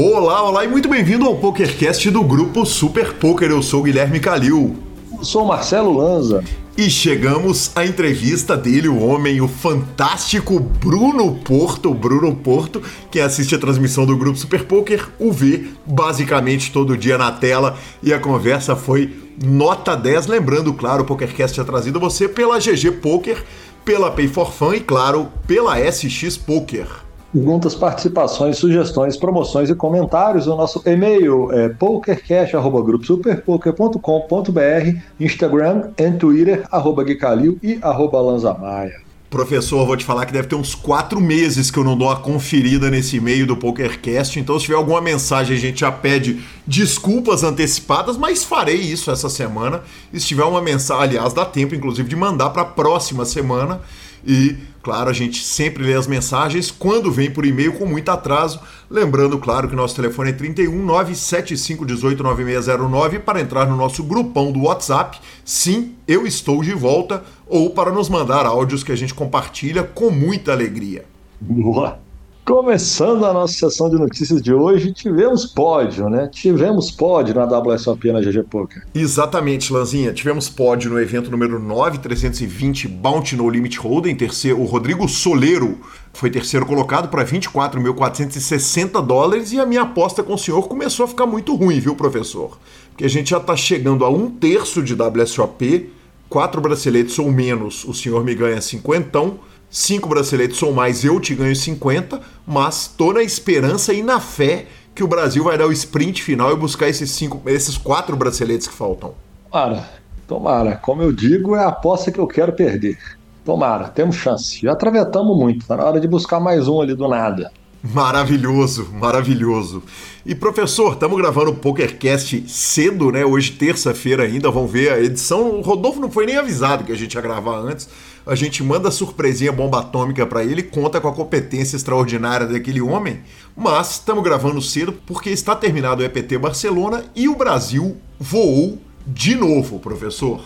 Olá, olá e muito bem-vindo ao PokerCast do grupo Super Poker. Eu sou o Guilherme Calil. Eu sou Marcelo Lanza. E chegamos à entrevista dele, o homem, o fantástico Bruno Porto. Bruno Porto, que assiste a transmissão do grupo Super Poker, o vê basicamente todo dia na tela. E a conversa foi nota 10. Lembrando, claro, o PokerCast é trazido a você pela GG Poker, pela Pay for Fun e, claro, pela SX Poker. Perguntas, participações, sugestões, promoções e comentários. O nosso e-mail é pokercast.gruposuperpoker.com.br, Instagram e Twitter, arroba Guicalil e arroba Lanzamaia. Professor, vou te falar que deve ter uns quatro meses que eu não dou a conferida nesse e-mail do PokerCast, então se tiver alguma mensagem a gente já pede desculpas antecipadas, mas farei isso essa semana. E se tiver uma mensagem, aliás, dá tempo inclusive de mandar para a próxima semana. E, claro, a gente sempre lê as mensagens quando vem por e-mail com muito atraso. Lembrando, claro, que nosso telefone é 31 975 18 9609 para entrar no nosso grupão do WhatsApp. Sim, eu estou de volta. Ou para nos mandar áudios que a gente compartilha com muita alegria. Boa! Começando a nossa sessão de notícias de hoje, tivemos pódio, né? Tivemos pódio na WSOP na GG Poker. Exatamente, Lanzinha. Tivemos pódio no evento número 9320 Bounty No Limit Hold'em. Terceiro, o Rodrigo Soleiro foi terceiro colocado para 24.460 dólares e a minha aposta com o senhor começou a ficar muito ruim, viu, professor? Porque a gente já está chegando a um terço de WSOP, quatro braceletes ou menos, o senhor me ganha cinquentão cinco braceletes ou mais, eu te ganho 50, mas tô na esperança e na fé que o Brasil vai dar o sprint final e buscar esses cinco, esses quatro braceletes que faltam. Tomara, tomara. Como eu digo, é a aposta que eu quero perder. Tomara, temos chance. Já travetamos muito, tá na hora de buscar mais um ali do nada. Maravilhoso, maravilhoso. E professor, estamos gravando o PokerCast cedo, né? Hoje, terça-feira ainda, vamos ver a edição. O Rodolfo não foi nem avisado que a gente ia gravar antes. A gente manda surpresinha bomba atômica para ele, conta com a competência extraordinária daquele homem. Mas estamos gravando cedo porque está terminado o EPT Barcelona e o Brasil voou de novo, professor.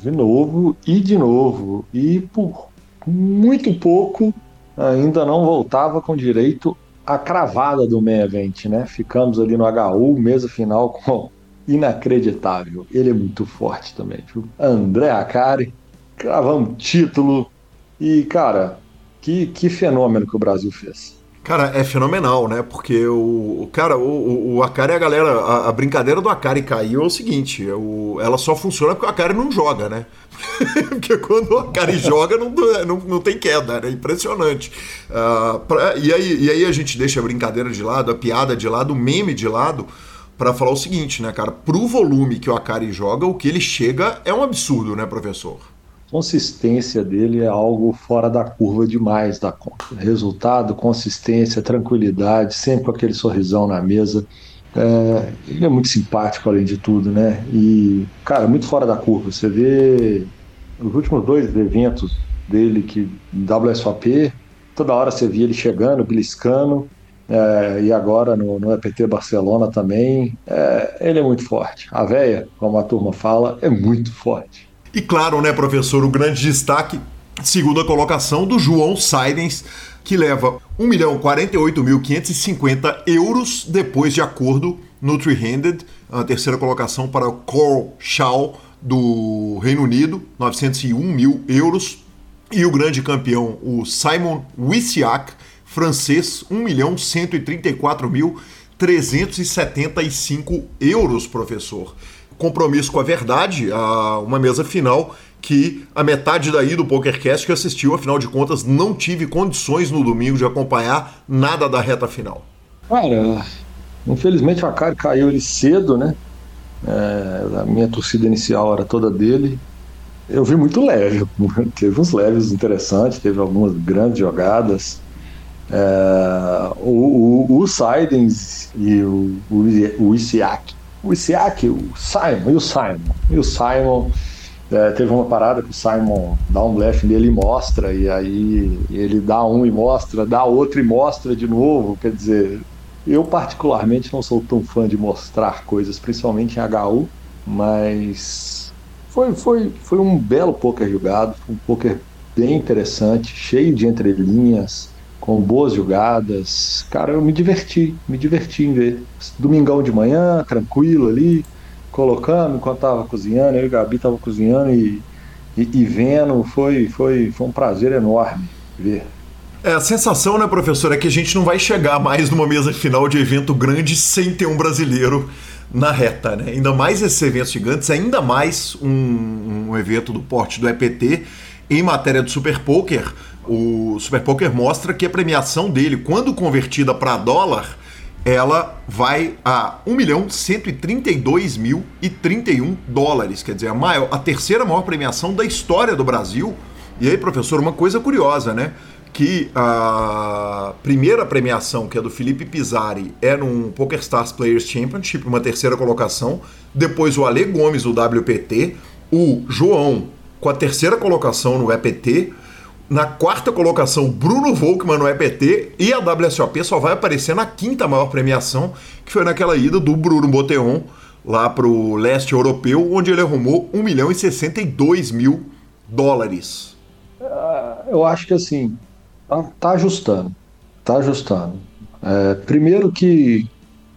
De novo e de novo. E por muito pouco ainda não voltava com direito à cravada do main event, né? Ficamos ali no HU, mesa final com inacreditável. Ele é muito forte também, viu? André Acari, cravamos título e, cara, que, que fenômeno que o Brasil fez. Cara, é fenomenal, né? Porque o, o cara, o, o Akari, a galera, a, a, brincadeira do Akari caiu é o seguinte: é o, ela só funciona porque o Akari não joga, né? porque quando o Akari joga, não, não, não tem queda, né? Impressionante. Uh, pra, e, aí, e aí a gente deixa a brincadeira de lado, a piada de lado, o meme de lado, para falar o seguinte, né, cara? Pro volume que o Akari joga, o que ele chega é um absurdo, né, professor? Consistência dele é algo fora da curva demais da conta. Resultado, consistência, tranquilidade, sempre com aquele sorrisão na mesa. É, ele é muito simpático, além de tudo, né? E, cara, muito fora da curva. Você vê os últimos dois eventos dele, que WSOP, toda hora você via ele chegando, beliscando, é, e agora no, no, EPT Barcelona também. É, ele é muito forte. A véia, como a turma fala, é muito forte. E claro, né, professor, o grande destaque, segunda colocação do João Saidens, que leva 1.048.550 euros depois de acordo no Three-Handed, a terceira colocação para Carl Shaw do Reino Unido, 901 mil euros. E o grande campeão, o Simon Wisiak, francês, 1.134.375 euros, professor compromisso com a verdade, a uma mesa final que a metade daí do PokerCast que assistiu, afinal de contas, não tive condições no domingo de acompanhar nada da reta final. Cara, infelizmente o Akari caiu ele cedo, né? É, a minha torcida inicial era toda dele. Eu vi muito leve, teve uns leves interessantes, teve algumas grandes jogadas. É, o, o, o Sidens e o, o, o Isiak o Isiak, o Simon, e o Simon? E o Simon é, teve uma parada que o Simon dá um blefe nele e mostra, e aí ele dá um e mostra, dá outro e mostra de novo. Quer dizer, eu particularmente não sou tão fã de mostrar coisas, principalmente em HU, mas foi, foi, foi um belo poker jogado, um poker bem interessante, cheio de entrelinhas. Com boas jogadas. Cara, eu me diverti, me diverti em ver. Domingão de manhã, tranquilo ali, colocando enquanto tava cozinhando, eu e o Gabi tava cozinhando e, e, e vendo. Foi, foi, foi um prazer enorme ver. É, a sensação, né, professor, é que a gente não vai chegar mais numa mesa final de evento grande sem ter um brasileiro na reta, né? Ainda mais esses eventos gigantes, ainda mais um, um evento do porte do EPT em matéria do Super Poker. O Super Poker mostra que a premiação dele, quando convertida para dólar, ela vai a 1 milhão 132 mil e 31 dólares, quer dizer, a, maior, a terceira maior premiação da história do Brasil. E aí, professor, uma coisa curiosa, né? que a primeira premiação, que é do Felipe Pizzari, é num PokerStars Players Championship, uma terceira colocação. Depois o Ale Gomes, do WPT. O João, com a terceira colocação no EPT. Na quarta colocação, Bruno Volkmann no EPT. E a WSOP só vai aparecer na quinta maior premiação, que foi naquela ida do Bruno Boteon lá para o leste europeu, onde ele arrumou 1 milhão e 62 mil dólares. Uh, eu acho que assim, Tá, tá ajustando, tá ajustando. É, primeiro que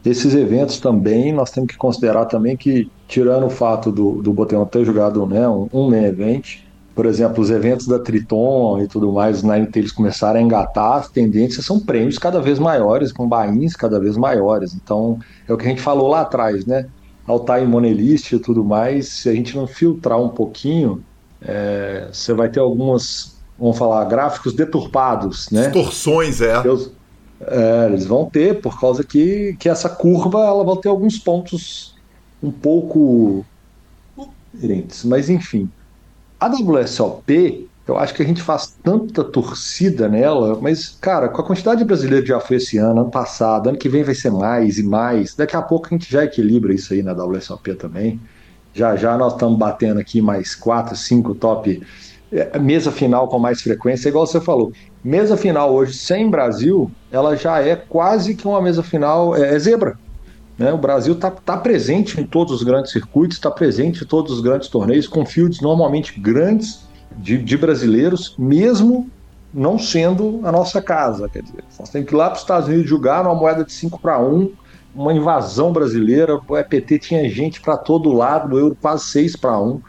esses eventos também, nós temos que considerar também que, tirando o fato do, do Boteon ter jogado né, um, um main event, por exemplo, os eventos da Triton e tudo mais, Nine Tails começaram a engatar, as tendências são prêmios cada vez maiores, com bains cada vez maiores. Então, é o que a gente falou lá atrás, né? Altar em Monelist e tudo mais, se a gente não filtrar um pouquinho, é, você vai ter algumas vamos falar, gráficos deturpados, né? Distorções, é. Deus, é. Eles vão ter, por causa que, que essa curva ela vai ter alguns pontos um pouco diferentes. Mas, enfim, a WSOP, eu acho que a gente faz tanta torcida nela, mas, cara, com a quantidade de brasileiro que já foi esse ano, ano passado, ano que vem vai ser mais e mais, daqui a pouco a gente já equilibra isso aí na WSOP também. Já já nós estamos batendo aqui mais quatro, cinco top é, mesa final com mais frequência, igual você falou. Mesa final hoje sem Brasil, ela já é quase que uma mesa final é, é zebra. Né? O Brasil está tá presente em todos os grandes circuitos, está presente em todos os grandes torneios, com fields normalmente grandes de, de brasileiros, mesmo não sendo a nossa casa. Quer dizer, nós temos que ir lá para os Estados Unidos jogar numa moeda de 5 para 1, uma invasão brasileira. O EPT tinha gente para todo lado, o euro quase 6 para 1.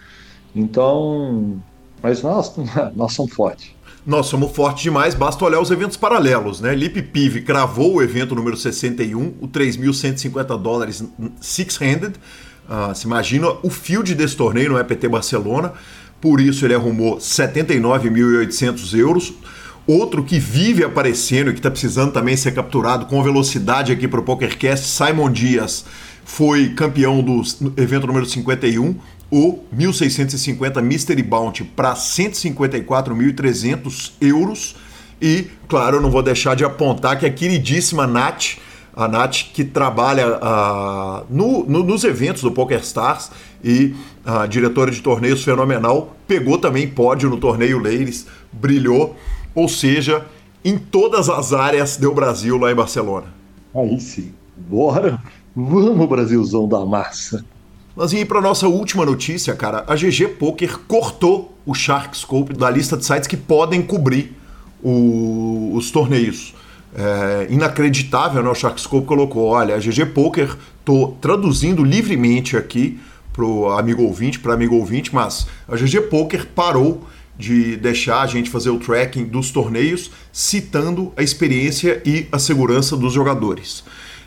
Então, mas nós, nós somos fortes. Nós somos fortes demais, basta olhar os eventos paralelos, né? Lip Pive cravou o evento número 61, o 3.150 dólares six-handed. Uh, se imagina o field desse torneio no EPT Barcelona, por isso ele arrumou 79.800 euros. Outro que vive aparecendo e que está precisando também ser capturado com velocidade aqui para o PokerCast, Simon Dias, foi campeão do evento número 51, o 1650 Mystery Bounty para 154.300 euros. E, claro, eu não vou deixar de apontar que a queridíssima Nath, a Nath que trabalha uh, no, no, nos eventos do PokerStars e a uh, diretora de torneios fenomenal, pegou também pódio no torneio Ladies, brilhou, ou seja, em todas as áreas do Brasil lá em Barcelona. Aí sim, bora, vamos Brasilzão da massa. Vamos ir para nossa última notícia, cara. A GG Poker cortou o Shark Scope da lista de sites que podem cobrir o, os torneios. É, inacreditável, né? O Shark Scope colocou: olha, a GG Poker, tô traduzindo livremente aqui pro amigo ouvinte, para amigo ouvinte, mas a GG Poker parou de deixar a gente fazer o tracking dos torneios, citando a experiência e a segurança dos jogadores.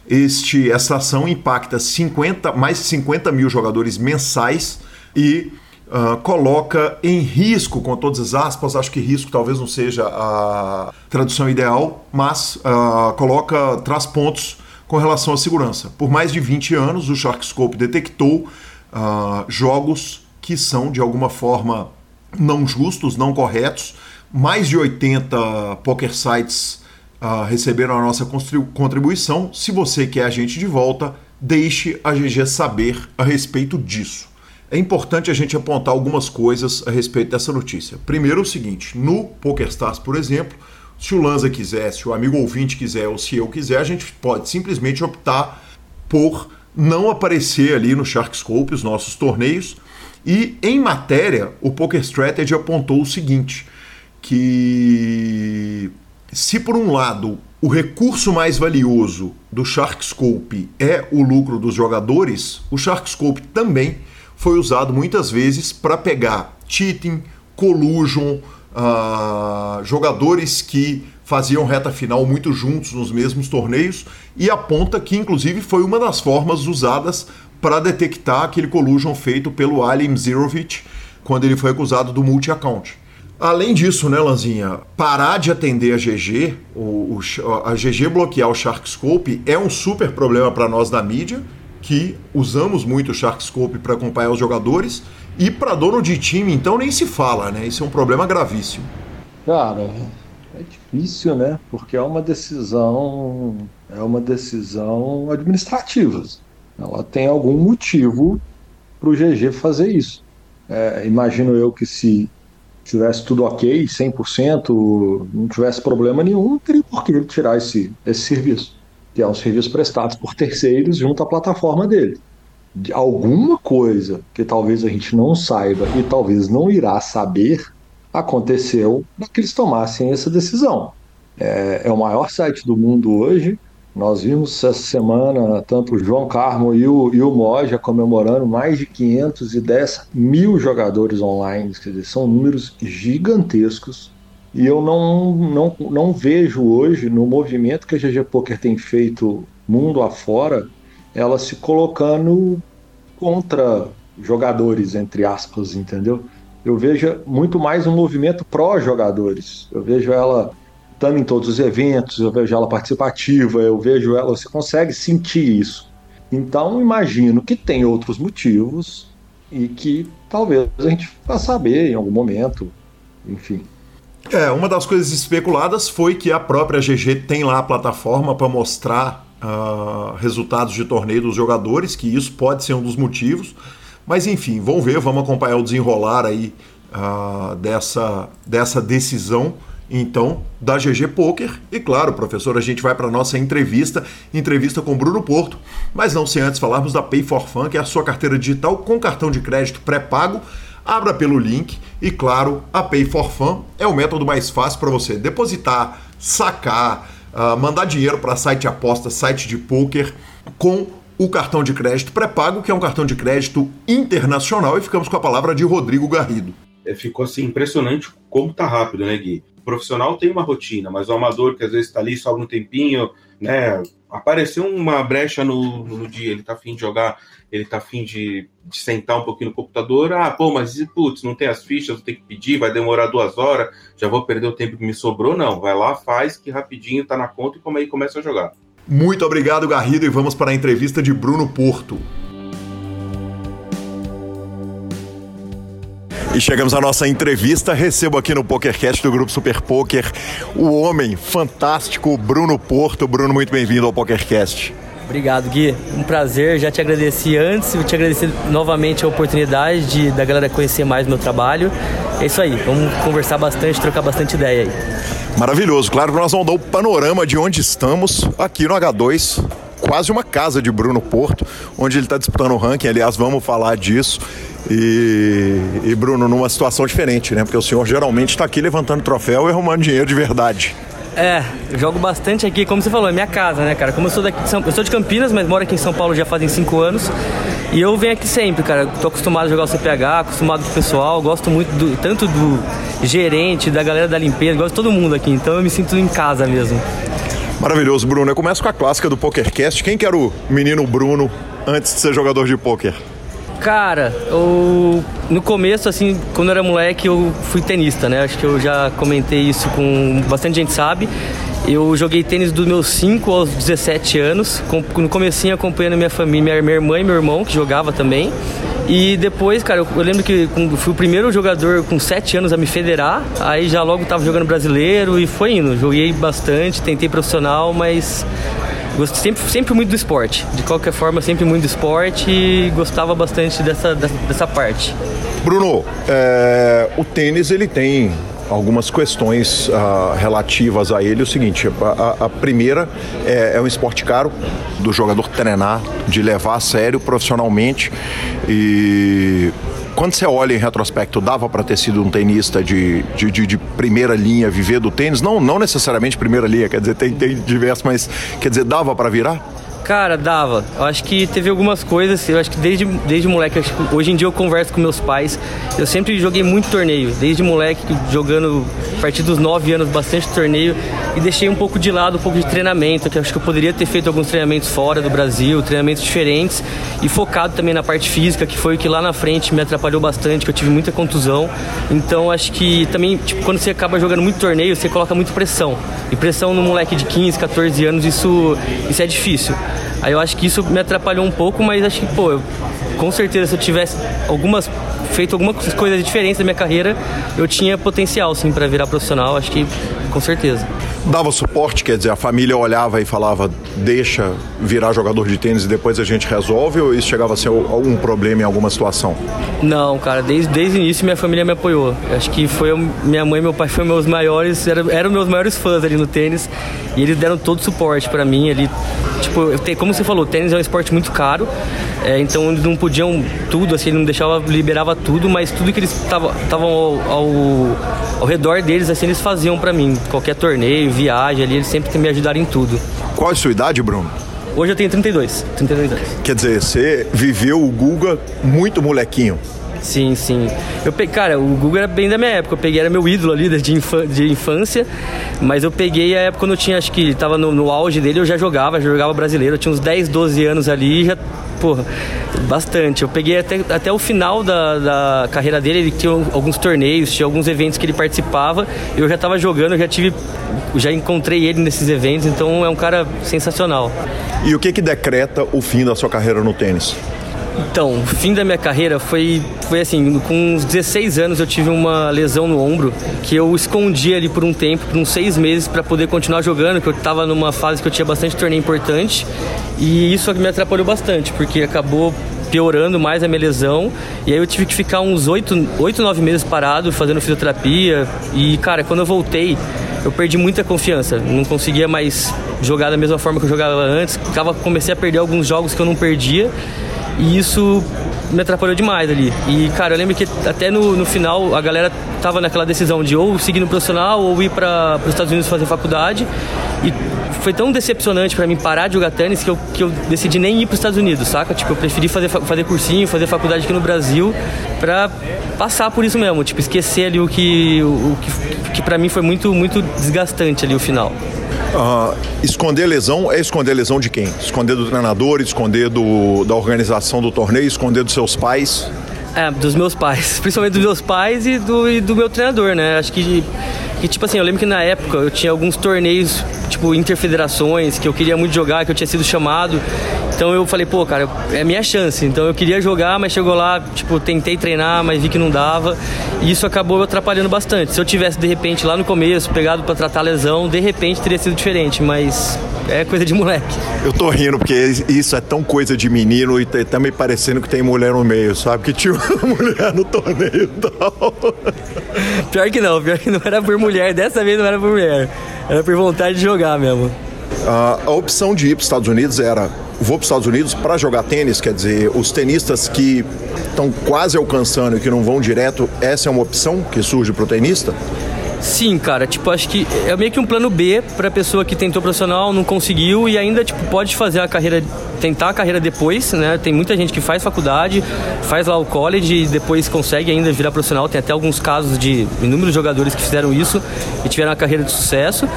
Este, essa ação impacta 50, mais de 50 mil jogadores mensais e uh, coloca em risco, com todas as aspas, acho que risco talvez não seja a tradução ideal, mas uh, coloca, traz pontos com relação à segurança. Por mais de 20 anos, o Sharkscope detectou uh, jogos que são de alguma forma não justos, não corretos. Mais de 80 poker sites uh, receberam a nossa contribuição. Se você quer a gente de volta, deixe a GG saber a respeito disso. É importante a gente apontar algumas coisas a respeito dessa notícia. Primeiro, o seguinte: no PokerStars, por exemplo, se o Lanza quiser, se o amigo ouvinte quiser ou se eu quiser, a gente pode simplesmente optar por não aparecer ali no Sharkscope os nossos torneios. E em matéria, o Poker Strategy apontou o seguinte: que se por um lado o recurso mais valioso do Sharkscope é o lucro dos jogadores, o Sharkscope também foi usado muitas vezes para pegar cheating, collusion, uh, jogadores que faziam reta final muito juntos nos mesmos torneios e aponta que inclusive foi uma das formas usadas para detectar aquele collusion feito pelo Ali Mzirovic quando ele foi acusado do multi-account. Além disso, né, Lanzinha, parar de atender a GG, o, o, a GG bloquear o Sharkscope é um super problema para nós da mídia, que usamos muito o Sharkscope para acompanhar os jogadores, e para dono de time, então nem se fala, né? Isso é um problema gravíssimo. Cara, é difícil, né? Porque é uma decisão, é uma decisão administrativa. Ela tem algum motivo para o GG fazer isso. É, imagino eu que se tivesse tudo ok, 100%, não tivesse problema nenhum, não teria por que tirar esse, esse serviço, que é um serviço prestado por terceiros junto à plataforma dele. De alguma coisa que talvez a gente não saiba e talvez não irá saber aconteceu para que eles tomassem essa decisão. É, é o maior site do mundo hoje, nós vimos essa semana tanto o João Carmo e o, e o Moja comemorando mais de 510 mil jogadores online, quer dizer, são números gigantescos. E eu não, não, não vejo hoje, no movimento que a GG Poker tem feito mundo afora, ela se colocando contra jogadores, entre aspas, entendeu? Eu vejo muito mais um movimento pró-jogadores. Eu vejo ela estando em todos os eventos, eu vejo ela participativa, eu vejo ela, você consegue sentir isso. Então, imagino que tem outros motivos e que talvez a gente vá saber em algum momento, enfim. É, uma das coisas especuladas foi que a própria GG tem lá a plataforma para mostrar uh, resultados de torneio dos jogadores, que isso pode ser um dos motivos. Mas enfim, vamos ver, vamos acompanhar o desenrolar aí uh, dessa, dessa decisão então, da GG Poker. E claro, professor, a gente vai para nossa entrevista, entrevista com Bruno Porto, mas não sem antes falarmos da Pay for Fun, que é a sua carteira digital com cartão de crédito pré-pago. Abra pelo link e, claro, a Pay for Fun é o método mais fácil para você depositar, sacar, uh, mandar dinheiro para site aposta, site de poker com o cartão de crédito pré-pago, que é um cartão de crédito internacional, e ficamos com a palavra de Rodrigo Garrido. É, ficou assim impressionante como tá rápido, né, Gui? O profissional tem uma rotina, mas o amador que às vezes está ali só um tempinho, né? Apareceu uma brecha no, no dia, ele tá afim de jogar, ele tá afim de, de sentar um pouquinho no computador. Ah, pô, mas putz, não tem as fichas, vou ter que pedir, vai demorar duas horas, já vou perder o tempo que me sobrou. Não, vai lá, faz que rapidinho tá na conta e como aí começa a jogar. Muito obrigado, Garrido, e vamos para a entrevista de Bruno Porto. E chegamos à nossa entrevista. Recebo aqui no PokerCast do Grupo Super Poker o homem fantástico Bruno Porto. Bruno, muito bem-vindo ao PokerCast. Obrigado, Gui. Um prazer. Já te agradeci antes, vou te agradecer novamente a oportunidade de da galera conhecer mais o meu trabalho. É isso aí. Vamos conversar bastante, trocar bastante ideia aí. Maravilhoso. Claro que nós vamos dar o panorama de onde estamos aqui no H2 quase uma casa de Bruno Porto, onde ele está disputando o ranking. Aliás, vamos falar disso. E, e, Bruno, numa situação diferente, né? Porque o senhor geralmente está aqui levantando troféu e arrumando dinheiro de verdade. É, eu jogo bastante aqui, como você falou, é minha casa, né, cara? Como eu sou daqui eu sou de Campinas, mas moro aqui em São Paulo já fazem cinco anos. E eu venho aqui sempre, cara. Tô acostumado a jogar o CPH, acostumado com o pessoal, gosto muito do, tanto do gerente, da galera da limpeza, gosto de todo mundo aqui, então eu me sinto em casa mesmo. Maravilhoso, Bruno. Eu começo com a clássica do PokerCast. Quem que era o menino Bruno antes de ser jogador de poker? Cara, eu, no começo, assim, quando eu era moleque, eu fui tenista, né? Acho que eu já comentei isso com bastante gente sabe. Eu joguei tênis dos meus 5 aos 17 anos, no comecinho acompanhando minha família, minha irmã e meu irmão, que jogava também. E depois, cara, eu, eu lembro que fui o primeiro jogador com 7 anos a me federar, aí já logo tava jogando brasileiro e foi indo. Joguei bastante, tentei profissional, mas Gostei sempre, sempre muito do esporte. De qualquer forma, sempre muito do esporte e gostava bastante dessa, dessa parte. Bruno, é, o tênis ele tem algumas questões uh, relativas a ele. O seguinte, a, a primeira é, é, um esporte caro do jogador treinar, de levar a sério profissionalmente e quando você olha em retrospecto, dava para ter sido um tenista de, de, de, de, primeira linha, viver do tênis? Não, não necessariamente primeira linha, quer dizer, tem, tem diversos, mas quer dizer, dava para virar? Cara, dava. Eu acho que teve algumas coisas, eu acho que desde, desde moleque, hoje em dia eu converso com meus pais. Eu sempre joguei muito torneio, desde moleque, jogando partir dos 9 anos bastante torneio e deixei um pouco de lado um pouco de treinamento, que acho que eu poderia ter feito alguns treinamentos fora do Brasil, treinamentos diferentes e focado também na parte física, que foi o que lá na frente me atrapalhou bastante, que eu tive muita contusão. Então acho que também, tipo, quando você acaba jogando muito torneio, você coloca muita pressão. E pressão no moleque de 15, 14 anos, isso, isso é difícil. Aí eu acho que isso me atrapalhou um pouco, mas acho que, pô, eu, com certeza se eu tivesse algumas feito algumas coisas diferentes na minha carreira, eu tinha potencial sim para virar profissional, acho que com certeza. Dava suporte, quer dizer, a família olhava e falava, deixa virar jogador de tênis e depois a gente resolve, ou isso chegava a ser algum problema em alguma situação? Não, cara, desde, desde o início minha família me apoiou. Acho que foi minha mãe e meu pai foram meus maiores, eram, eram meus maiores fãs ali no tênis e eles deram todo o suporte para mim ali. Tipo, como você falou, tênis é um esporte muito caro, é, então eles não podiam tudo, assim, não deixava, liberava tudo, mas tudo que eles estavam ao, ao, ao, redor deles, assim, eles faziam para mim. Qualquer torneio, viagem ali, eles sempre me ajudaram em tudo. Qual é a sua idade, Bruno? Hoje eu tenho 32, 32 anos. Quer dizer, você viveu o Guga muito molequinho. Sim, sim. Eu peguei, cara, o Google era bem da minha época. Eu peguei, era meu ídolo ali de, de infância. Mas eu peguei a época quando eu tinha, acho que tava no, no auge dele, eu já jogava, já jogava brasileiro. Eu tinha uns 10, 12 anos ali já porra, bastante. Eu peguei até, até o final da, da carreira dele, ele tinha alguns torneios, tinha alguns eventos que ele participava. Eu já estava jogando, já tive. Já encontrei ele nesses eventos, então é um cara sensacional. E o que que decreta o fim da sua carreira no tênis? Então, o fim da minha carreira foi, foi assim, com uns 16 anos eu tive uma lesão no ombro que eu escondi ali por um tempo, por uns seis meses, para poder continuar jogando, que eu estava numa fase que eu tinha bastante torneio importante e isso me atrapalhou bastante, porque acabou piorando mais a minha lesão. E aí eu tive que ficar uns 8, 8 9 meses parado fazendo fisioterapia. E, cara, quando eu voltei, eu perdi muita confiança. Não conseguia mais jogar da mesma forma que eu jogava antes. Comecei a perder alguns jogos que eu não perdia. E isso me atrapalhou demais ali. E, cara, eu lembro que até no, no final a galera tava naquela decisão de ou seguir no profissional ou ir para os Estados Unidos fazer faculdade. E foi tão decepcionante para mim parar de jogar tênis que eu, que eu decidi nem ir para os Estados Unidos, saca? Tipo, eu preferi fazer, fazer cursinho, fazer faculdade aqui no Brasil para passar por isso mesmo, tipo, esquecer ali o que, o, o que, que para mim foi muito, muito desgastante ali o final. Uh, esconder lesão é esconder lesão de quem? Esconder do treinador, esconder do, da organização do torneio, esconder dos seus pais? É, dos meus pais. Principalmente dos meus pais e do, e do meu treinador, né? Acho que, que, tipo assim, eu lembro que na época eu tinha alguns torneios, tipo, interfederações, que eu queria muito jogar, que eu tinha sido chamado. Então eu falei, pô, cara, é minha chance. Então eu queria jogar, mas chegou lá, tipo, tentei treinar, mas vi que não dava. E isso acabou atrapalhando bastante. Se eu tivesse, de repente, lá no começo, pegado para tratar a lesão, de repente teria sido diferente, mas é coisa de moleque. Eu tô rindo porque isso é tão coisa de menino e tá me parecendo que tem mulher no meio, sabe? Que tinha uma mulher no torneio e tal. Pior que não, pior que não era por mulher, dessa vez não era por mulher. Era por vontade de jogar mesmo. A opção de ir para os Estados Unidos era vou para os Estados Unidos para jogar tênis, quer dizer, os tenistas que estão quase alcançando e que não vão direto, essa é uma opção que surge para o tenista? Sim, cara, tipo, acho que é meio que um plano B para pessoa que tentou profissional, não conseguiu e ainda tipo pode fazer a carreira, tentar a carreira depois, né? Tem muita gente que faz faculdade, faz lá o college e depois consegue ainda virar profissional. Tem até alguns casos de inúmeros jogadores que fizeram isso e tiveram a carreira de sucesso,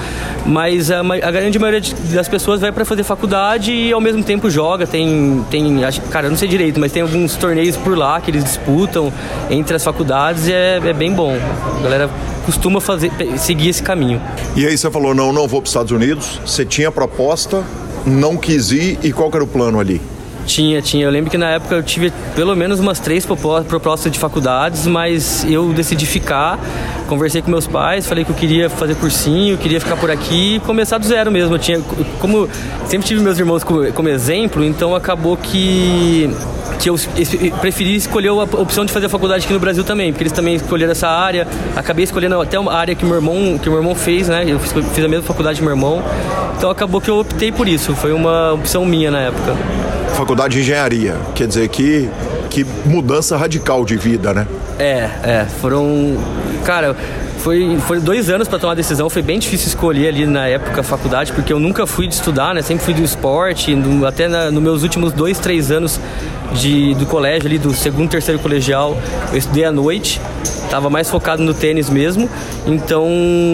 mas a, a grande maioria das pessoas vai para fazer faculdade e ao mesmo tempo joga. Tem, tem, cara, eu não sei direito, mas tem alguns torneios por lá que eles disputam entre as faculdades e é, é bem bom. A galera costuma fazer, seguir esse caminho. E aí você falou, não, não vou para os Estados Unidos. Você tinha proposta, não quis ir e qual era o plano ali? Tinha, tinha. Eu lembro que na época eu tive pelo menos umas três propostas de faculdades, mas eu decidi ficar. Conversei com meus pais, falei que eu queria fazer cursinho, queria ficar por aqui e começar do zero mesmo. Eu tinha, como sempre tive meus irmãos como, exemplo, então acabou que que eu preferi escolher a opção de fazer a faculdade aqui no Brasil também, porque eles também escolheram essa área. Acabei escolhendo até a área que meu irmão, que meu irmão fez, né? Eu fiz a mesma faculdade que meu irmão. Então acabou que eu optei por isso. Foi uma opção minha na época. Faculdade de Engenharia, quer dizer que Que mudança radical de vida, né? É, é. Foram. Cara, foi, foi dois anos para tomar a decisão. Foi bem difícil escolher ali na época a faculdade, porque eu nunca fui de estudar, né? Sempre fui do esporte. No, até nos no meus últimos dois, três anos de, do colégio, ali do segundo, terceiro colegial, eu estudei à noite. Tava mais focado no tênis mesmo, então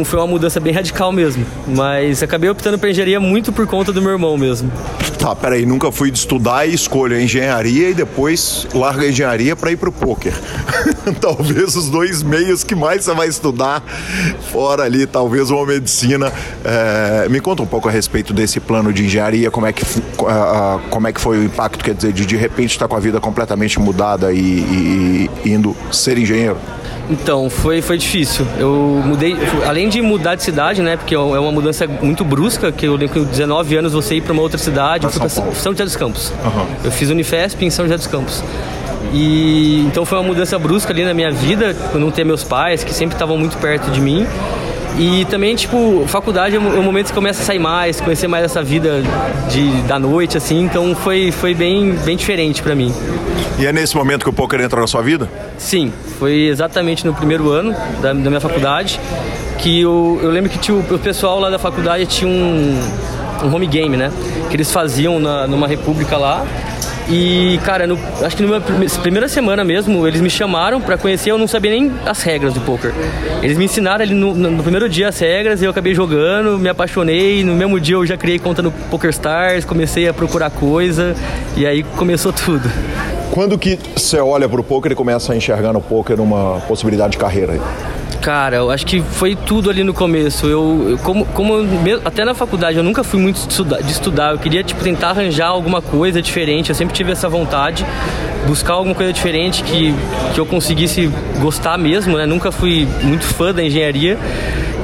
foi uma mudança bem radical mesmo. Mas acabei optando por engenharia muito por conta do meu irmão mesmo. Tá, peraí, nunca fui de estudar e escolho a engenharia e depois larga a engenharia para ir pro poker. talvez os dois meios que mais você vai estudar, fora ali, talvez uma medicina. É, me conta um pouco a respeito desse plano de engenharia, como é que, como é que foi o impacto, quer dizer, de de repente estar tá com a vida completamente mudada e, e, e indo ser engenheiro. Então, foi, foi difícil. Eu mudei, além de mudar de cidade, né? Porque é uma mudança muito brusca, que eu lembro que com 19 anos você ir para uma outra cidade, eu fui para São, São José dos Campos. Uhum. Eu fiz Unifesp em São José dos Campos. E então foi uma mudança brusca ali na minha vida, por não ter meus pais, que sempre estavam muito perto de mim. E também, tipo, faculdade é o é momento que começa a sair mais, conhecer mais essa vida de, da noite, assim. Então foi, foi bem, bem diferente para mim. E é nesse momento que o poker entra na sua vida? Sim, foi exatamente no primeiro ano da, da minha faculdade. Que eu, eu lembro que tinha, o pessoal lá da faculdade tinha um, um home game, né? Que eles faziam na, numa república lá. E, cara, no, acho que na primeira semana mesmo, eles me chamaram para conhecer, eu não sabia nem as regras do poker. Eles me ensinaram ali no, no, primeiro dia as regras eu acabei jogando, me apaixonei. No mesmo dia eu já criei conta no PokerStars, comecei a procurar coisa e aí começou tudo. Quando que você olha pro poker e começa a enxergar no poker uma possibilidade de carreira? Cara, eu acho que foi tudo ali no começo. Eu, eu como, como eu, até na faculdade eu nunca fui muito de estudar, de estudar. Eu queria tipo tentar arranjar alguma coisa diferente. Eu sempre tive essa vontade, buscar alguma coisa diferente que, que eu conseguisse gostar mesmo, né? Nunca fui muito fã da engenharia.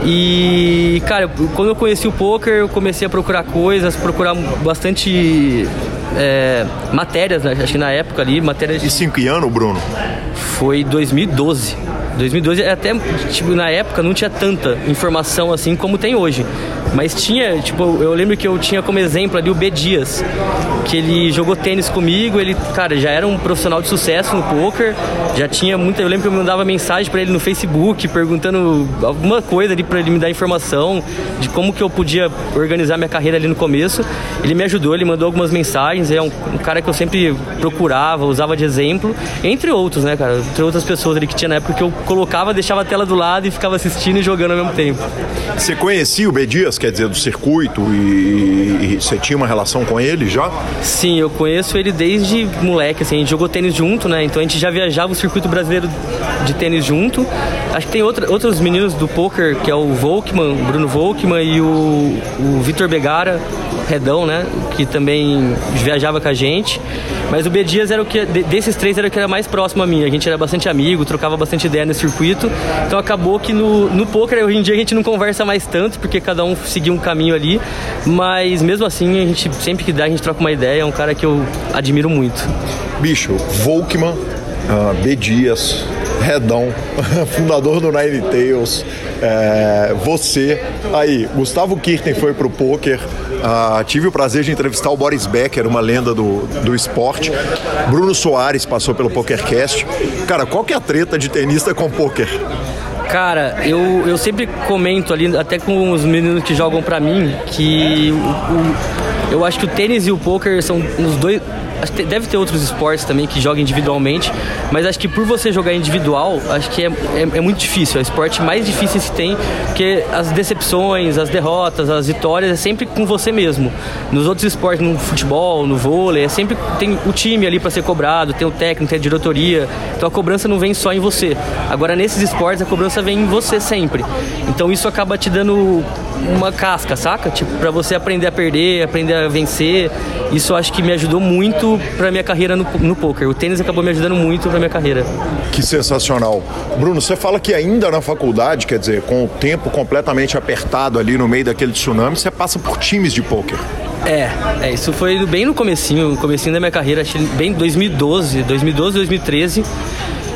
E, cara, quando eu conheci o poker, eu comecei a procurar coisas, procurar bastante é, matérias, né? acho que na época ali, matérias. E cinco anos, Bruno? Foi 2012. 2012 até, tipo, na época não tinha tanta informação assim como tem hoje. Mas tinha, tipo, eu lembro que eu tinha como exemplo ali o B Dias, que ele jogou tênis comigo, ele, cara, já era um profissional de sucesso no poker, já tinha muita, eu lembro que eu mandava mensagem para ele no Facebook perguntando alguma coisa ali para ele me dar informação de como que eu podia organizar minha carreira ali no começo. Ele me ajudou, ele mandou algumas mensagens, é um, um cara que eu sempre procurava, usava de exemplo, entre outros, né, cara, entre outras pessoas ali que tinha na época que eu colocava, deixava a tela do lado e ficava assistindo e jogando ao mesmo tempo. Você conhecia o B Dias, quer dizer, do circuito e, e você tinha uma relação com ele já? Sim, eu conheço ele desde moleque, assim, a gente jogou tênis junto, né? Então a gente já viajava o circuito brasileiro de tênis junto. Acho que tem outra, outros meninos do poker, que é o Volkman, Bruno Volkman e o, o Vitor Begara, Redão, né? Que também viajava com a gente. Mas o B Dias era o que, desses três, era o que era mais próximo a mim. A gente era bastante amigo, trocava bastante ideia nesse circuito. Então acabou que no, no poker hoje em dia a gente não conversa mais tanto, porque cada um seguiu um caminho ali. Mas mesmo assim, a gente sempre que dá, a gente troca uma ideia. É um cara que eu admiro muito. Bicho, Volkman, uh, B Dias, Redão, fundador do Nine Tails, é, você, aí, Gustavo Kirten foi pro poker, uh, tive o prazer de entrevistar o Boris Becker, uma lenda do, do esporte, Bruno Soares passou pelo PokerCast. Cara, qual que é a treta de tenista com poker? Cara, eu, eu sempre comento ali, até com os meninos que jogam pra mim, que o, o, eu acho que o tênis e o poker são os dois, deve ter outros esportes também que jogam individualmente, mas acho que por você jogar individual, acho que é, é, é, muito difícil. É o esporte mais difícil que tem, porque as decepções, as derrotas, as vitórias é sempre com você mesmo. Nos outros esportes, no futebol, no vôlei, é sempre tem o time ali para ser cobrado, tem o técnico, tem a diretoria. Então a cobrança não vem só em você. Agora nesses esportes a cobrança vem em você sempre. Então isso acaba te dando uma casca, saca? Tipo, para você aprender a perder, aprender a vencer. Isso acho que me ajudou muito para minha carreira no, no poker. O tênis acabou me ajudando muito para minha carreira. Que sensacional. Bruno, você fala que ainda na faculdade, quer dizer, com o tempo completamente apertado ali no meio daquele tsunami, você passa por times de poker. É, é, isso foi bem no comecinho, no comecinho da minha carreira, acho bem 2012, 2012, 2013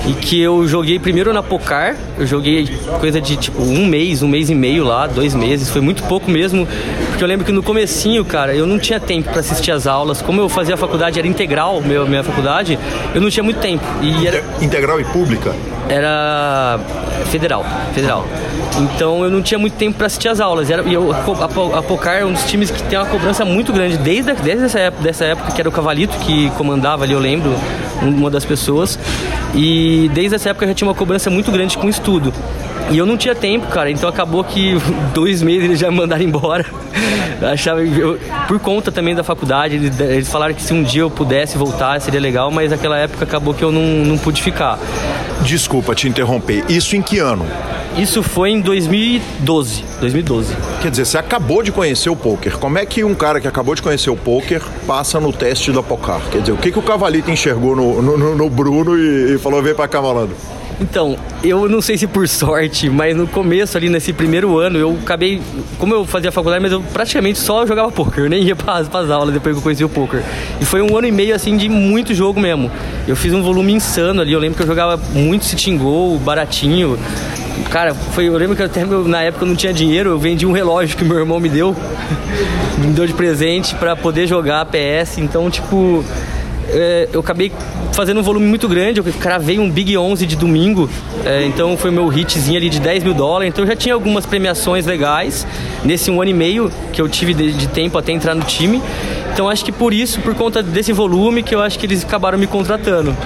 e que eu joguei primeiro na Pocar, eu joguei coisa de tipo um mês, um mês e meio lá, dois meses, foi muito pouco mesmo, porque eu lembro que no comecinho, cara, eu não tinha tempo para assistir as aulas. Como eu fazia a faculdade, era integral, meu, minha faculdade, eu não tinha muito tempo. E era... Integral e pública? Era federal, federal. Então eu não tinha muito tempo para assistir as aulas. Era, e eu, a, a Pocar é um dos times que tem uma cobrança muito grande desde, desde essa, época, dessa época, que era o Cavalito que comandava ali, eu lembro, uma das pessoas. E desde essa época já tinha uma cobrança muito grande com estudo. E eu não tinha tempo, cara, então acabou que dois meses eles já me mandaram embora. Achava, eu, por conta também da faculdade, eles, eles, falaram que se um dia eu pudesse voltar seria legal, mas naquela época acabou que eu não, não pude ficar. Desculpa te interromper, isso em que ano? Isso foi em 2012. 2012. Quer dizer, você acabou de conhecer o poker. Como é que um cara que acabou de conhecer o poker passa no teste da Pocar? Quer dizer, o que, que o Cavalito enxergou no, no, no Bruno e, e falou: vem pra cá, malandro? Então, eu não sei se por sorte, mas no começo ali, nesse primeiro ano, eu acabei. Como eu fazia faculdade, mas eu praticamente só jogava poker, eu nem ia para as aulas depois que eu conheci o poker. E foi um ano e meio assim de muito jogo mesmo. Eu fiz um volume insano ali, eu lembro que eu jogava muito sitting goal, baratinho. Cara, foi, eu lembro que até na época eu não tinha dinheiro, eu vendi um relógio que meu irmão me deu, me deu de presente para poder jogar PS. Então, tipo, é, eu acabei fazendo um volume muito grande, eu cravei um Big 11 de domingo, é, então foi meu hitzinho ali de 10 mil dólares, então eu já tinha algumas premiações legais nesse um ano e meio que eu tive de, de tempo até entrar no time. Então acho que por isso, por conta desse volume, que eu acho que eles acabaram me contratando.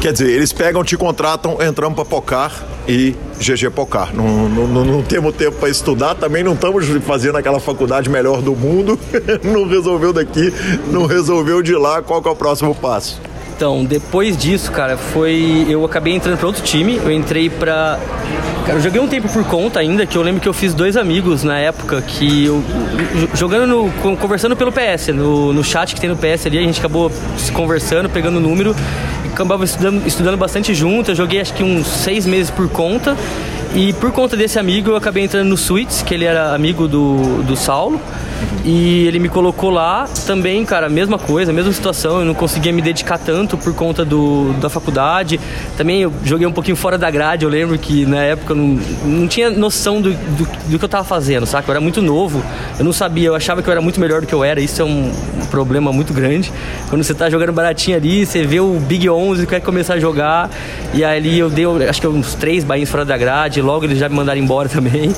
Quer dizer, eles pegam, te contratam, entramos para Pocar e GG Pocar. Não, não, não temos tempo para estudar, também não estamos fazendo aquela faculdade melhor do mundo. não resolveu daqui, não resolveu de lá. Qual é o próximo passo? Então, depois disso, cara, foi. Eu acabei entrando para outro time. Eu entrei para Cara, eu joguei um tempo por conta ainda, que eu lembro que eu fiz dois amigos na época que eu. Jogando no. conversando pelo PS, no, no chat que tem no PS ali, a gente acabou se conversando, pegando o número acabava estudando, estudando bastante junto. Eu joguei acho que uns seis meses por conta. E por conta desse amigo eu acabei entrando no Suites, que ele era amigo do, do Saulo. E ele me colocou lá também, cara, mesma coisa, mesma situação. Eu não conseguia me dedicar tanto por conta do, da faculdade. Também eu joguei um pouquinho fora da grade. Eu lembro que na época eu não, não tinha noção do, do, do, que eu tava fazendo, saca? Eu era muito novo, eu não sabia, eu achava que eu era muito melhor do que eu era. Isso é um, problema muito grande. Quando você tá jogando baratinho ali, você vê o Big 11 e quer começar a jogar. E ali eu dei, acho que uns três bainhos fora da grade. Logo eles já me mandaram embora também.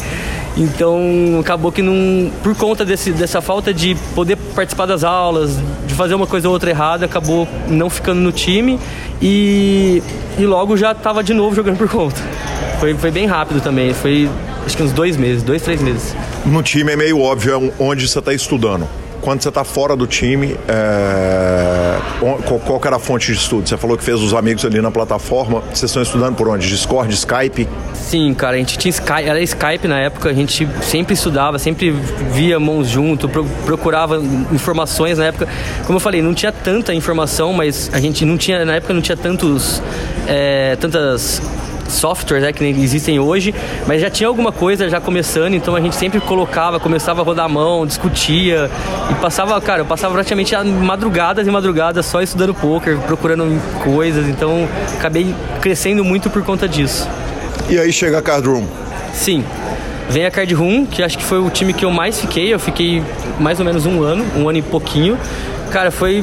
Então acabou que não, por conta desse, dessa falta de poder participar das aulas, de fazer uma coisa ou outra errada, acabou não ficando no time e, e logo já estava de novo jogando por conta. Foi, foi bem rápido também, foi acho que uns dois meses, dois, três meses. No time é meio óbvio onde você está estudando quando você está fora do time, é... qual, era a fonte de estudo? Você falou que fez os amigos ali na plataforma. Vocês estão estudando por onde? Discord, Skype? Sim, cara, a gente tinha Skype, era Skype na época, a gente sempre estudava, sempre via mãos junto, procurava informações na época. Como eu falei, não tinha tanta informação, mas a gente não tinha, na época não tinha tantos, é, tantas softwares né, que existem hoje, mas já tinha alguma coisa já começando, então a gente sempre colocava, começava a rodar a mão, discutia e passava, cara, eu passava praticamente madrugadas e madrugadas só estudando poker, procurando coisas, então acabei crescendo muito por conta disso. E aí chega a Card Room? Sim. Vem a Card Room, que acho que foi o time que eu mais fiquei, eu fiquei mais ou menos um ano, um ano e pouquinho. Cara, foi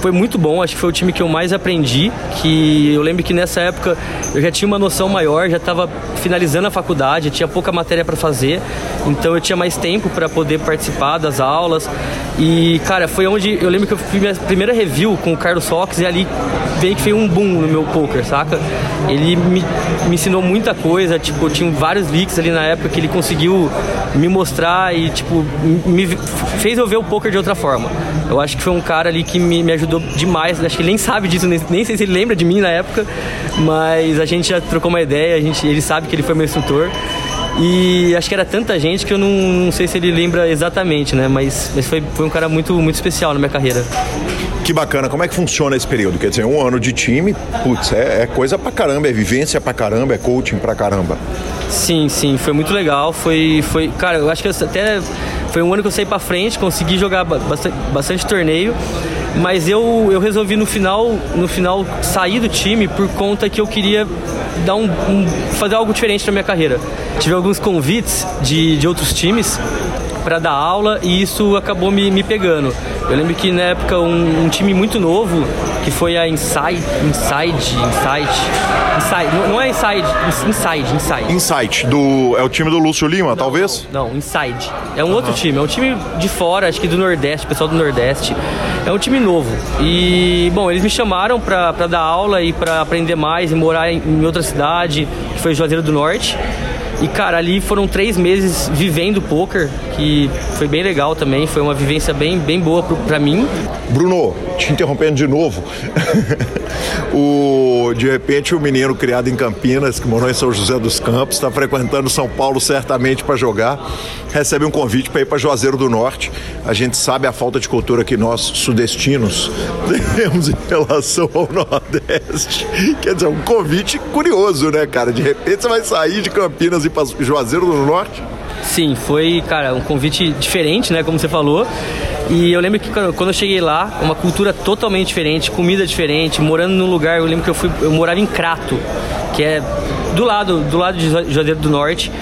foi muito bom, acho que foi o time que eu mais aprendi, que eu lembro que nessa época eu já tinha uma noção maior, já estava finalizando a faculdade, tinha pouca matéria para fazer, então eu tinha mais tempo para poder participar das aulas. E, cara, foi onde eu lembro que eu fiz minha primeira review com o Carlos Fox e ali veio que foi um boom no meu poker, saca? Ele me, me ensinou muita coisa, tipo, eu tinha vários leaks ali na época que ele conseguiu me mostrar e, tipo, me fez eu ver o poker de outra forma. Eu acho que foi um cara ali que me, me ajudou demais. Acho que ele nem sabe disso, nem, nem, sei se ele lembra de mim na época, mas a gente já trocou uma ideia, a gente, ele sabe que ele foi meu instrutor. E acho que era tanta gente que eu não, não sei se ele lembra exatamente, né? Mas, mas foi, foi um cara muito, muito especial na minha carreira. Que bacana, como é que funciona esse período? Quer dizer, um ano de time, putz, é, é coisa pra caramba, é vivência pra caramba, é coaching pra caramba. Sim, sim, foi muito legal. Foi, foi, cara, eu acho que até foi um ano que eu saí para frente, consegui jogar bastante, bastante, torneio, mas eu, eu resolvi no final, no final sair do time por conta que eu queria dar um, um fazer algo diferente na minha carreira. Tive alguns convites de, de outros times para dar aula e isso acabou me, me pegando. Eu lembro que na época um, um time muito novo, que foi a Inside, Inside, Inside, Inside, não é Inside, Inside, Inside. Insight, do, é o time do Lúcio Lima, Não, talvez? Não, não, Inside. É um outro time, é um time de fora, acho que do Nordeste, pessoal do Nordeste. É um time novo. E, bom, eles me chamaram pra, pra dar aula e pra aprender mais e morar em, em outra cidade, que foi Juazeiro do Norte. E, cara, ali foram três meses vivendo poker, que foi bem legal também. Foi uma vivência bem, bem boa pro, pra mim. Bruno, te interrompendo de novo. o, de repente, o menino criado em Campinas, que morou em São José dos Campos, está frequentando São Paulo certamente para jogar, recebe um convite para ir para Juazeiro do Norte. A gente sabe a falta de cultura que nós, sudestinos, temos em relação ao Nordeste. Quer dizer, um convite curioso, né, cara? De repente você vai sair de Campinas e para Juazeiro do Norte. Sim, foi, cara, um convite diferente, né, como você falou. E eu lembro que quando eu cheguei lá, uma cultura totalmente diferente, comida diferente, morando num lugar, eu lembro que eu fui, eu morava em Crato, que é do lado, do lado de Ju- Juazeiro do Norte.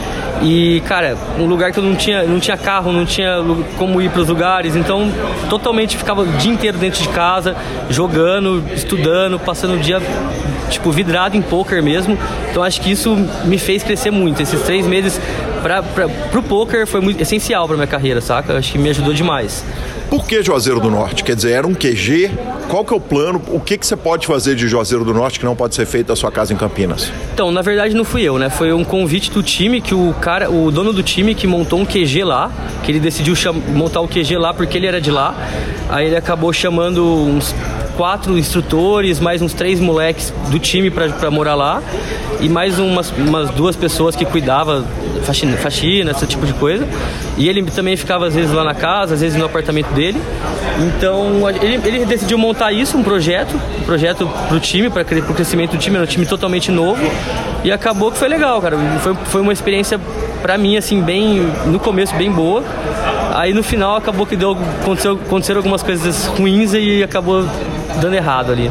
E, cara, um lugar que eu não tinha, não tinha carro, não tinha como ir para os lugares, então totalmente ficava o dia inteiro dentro de casa, jogando, estudando, passando o dia tipo vidrado em poker mesmo. Então acho que isso me fez crescer muito. Esses três meses para pro poker foi muito essencial para minha carreira, saca? Acho que me ajudou demais. Por que Juazeiro do Norte? Quer dizer, era um QG? Qual que é o plano? O que, que você pode fazer de Juazeiro do Norte que não pode ser feito da sua casa em Campinas? Então, na verdade não fui eu, né? Foi um convite do time que o cara, o dono do time que montou um QG lá, que ele decidiu montar o QG lá porque ele era de lá. Aí ele acabou chamando uns quatro instrutores, mais uns três moleques do time pra morar lá e mais umas, umas duas pessoas que cuidavam faxina, faxina, esse tipo de coisa. E ele também ficava às vezes lá na casa, às vezes no apartamento dele. Então ele, ele decidiu montar isso, um projeto, um projeto pro time, para o crescimento do time, era um time totalmente novo. E acabou que foi legal, cara. Foi, foi uma experiência pra mim, assim, bem. No começo, bem boa. Aí no final acabou que deu, aconteceu, aconteceram algumas coisas ruins e acabou dando errado ali.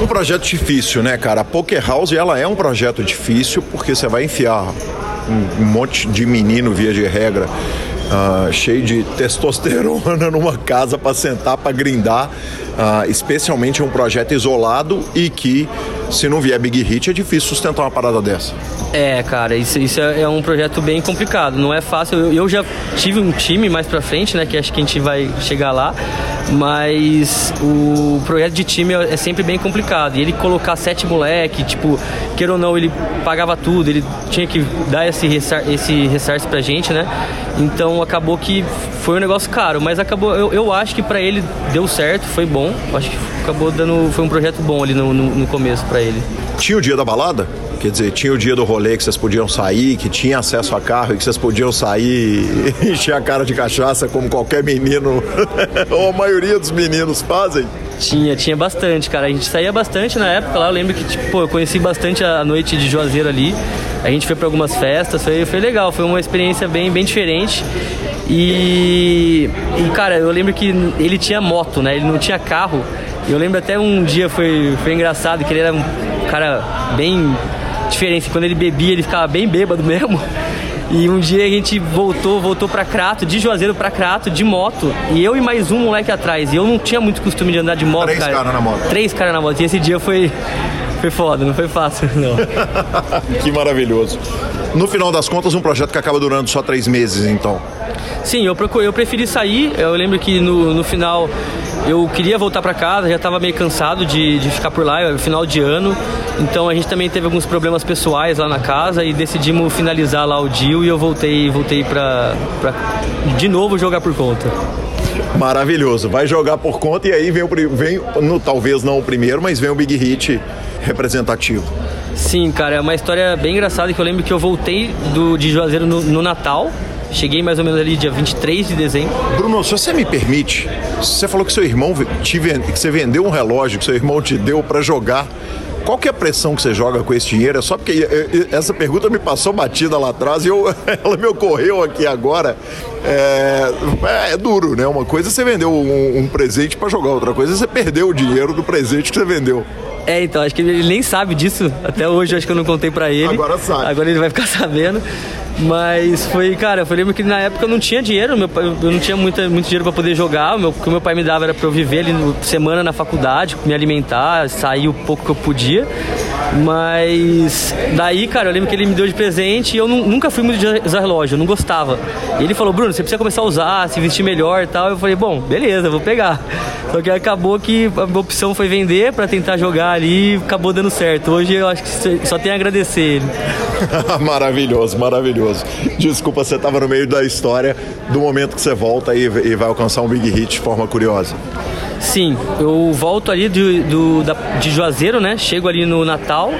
Um projeto difícil, né, cara? A Poker House, ela é um projeto difícil porque você vai enfiar um, monte de menino, via de regra, ah, cheio de testosterona numa casa para sentar, para grindar. ah, especialmente um projeto isolado e que, se não vier Big Hit, é difícil sustentar uma parada dessa. É, cara, isso, isso é é um projeto bem complicado. Não é fácil. Eu, eu já tive um time mais pra frente, né? Que acho que a gente vai chegar lá. Mas o projeto de time é é sempre bem complicado. E ele colocar sete moleque, tipo, queira ou não, ele pagava tudo, ele tinha que dar esse, ressar, esse ressarce pra gente, né? Então acabou que foi um negócio caro, mas acabou. Eu, eu acho que pra ele deu certo, foi bom. Acho que acabou dando. Foi um projeto bom ali no, no, no começo pra ele. Tinha o dia da balada? Quer dizer, tinha o dia do rolê que vocês podiam sair, que tinha acesso a carro e que vocês podiam sair e encher a cara de cachaça como qualquer menino, ou a maioria dos meninos fazem. Tinha, tinha bastante, cara. A gente saía bastante na época lá. Eu lembro que, tipo, eu conheci bastante a noite de Juazeiro ali. A gente foi pra algumas festas, foi, foi legal, foi uma experiência bem, bem diferente. E, e, cara, eu lembro que ele tinha moto, né? Ele não tinha carro. Eu lembro até um dia foi, foi engraçado que ele era um cara bem diferente. Quando ele bebia, ele ficava bem bêbado mesmo. E um dia a gente voltou, voltou pra Crato, de Juazeiro pra Crato, de moto. E eu e mais um moleque atrás. E eu não tinha muito costume de andar de moto, Três cara. caras na moto. Três caras na moto. E esse dia foi, foi foda, não foi fácil, não. que maravilhoso. No final das contas, um projeto que acaba durando só três meses, então. Sim, eu, procurei, eu preferi sair. Eu lembro que no, no final eu queria voltar pra casa, já estava meio cansado de, de ficar por lá, era final de ano. Então a gente também teve alguns problemas pessoais lá na casa e decidimos finalizar lá o deal e eu voltei, voltei pra de novo jogar por conta. Maravilhoso. Vai jogar por conta e aí vem, o, vem no, talvez não o primeiro, mas vem o Big Hit representativo. Sim, cara, é uma história bem engraçada que eu lembro que eu voltei do, de Juazeiro no, no Natal. Cheguei mais ou menos ali dia 23 de dezembro. Bruno, se você me permite, você falou que seu irmão te ven- que você vendeu um relógio que seu irmão te deu para jogar. Qual que é a pressão que você joga com esse dinheiro? É só porque eh, eh, essa pergunta me passou batida lá atrás e eu, ela me ocorreu aqui agora. É, é duro, né? Uma coisa é você vendeu um, um presente para jogar, outra coisa é você perdeu o dinheiro do presente que você vendeu. É, então, acho que ele nem sabe disso. Até hoje acho que eu não contei pra ele. Agora sabe. Agora ele vai ficar sabendo. Mas foi, cara, eu lembro que na época eu não tinha dinheiro, meu pai, eu não tinha muita, muito dinheiro para poder jogar. O, meu, o que meu pai me dava era para eu viver ali no, semana na faculdade, me alimentar, sair o pouco que eu podia. Mas daí, cara, eu lembro que ele me deu de presente e eu nunca fui muito de usar relógio, eu não gostava. E ele falou, Bruno, você precisa começar a usar, se vestir melhor e tal. Eu falei, bom, beleza, vou pegar. Só que acabou que a opção foi vender para tentar jogar ali e acabou dando certo. Hoje eu acho que só tenho a agradecer ele. maravilhoso, maravilhoso. Desculpa, você estava no meio da história do momento que você volta e, e vai alcançar um big hit de forma curiosa. Sim, eu volto ali do, do da, de Juazeiro, né? Chego ali no Natal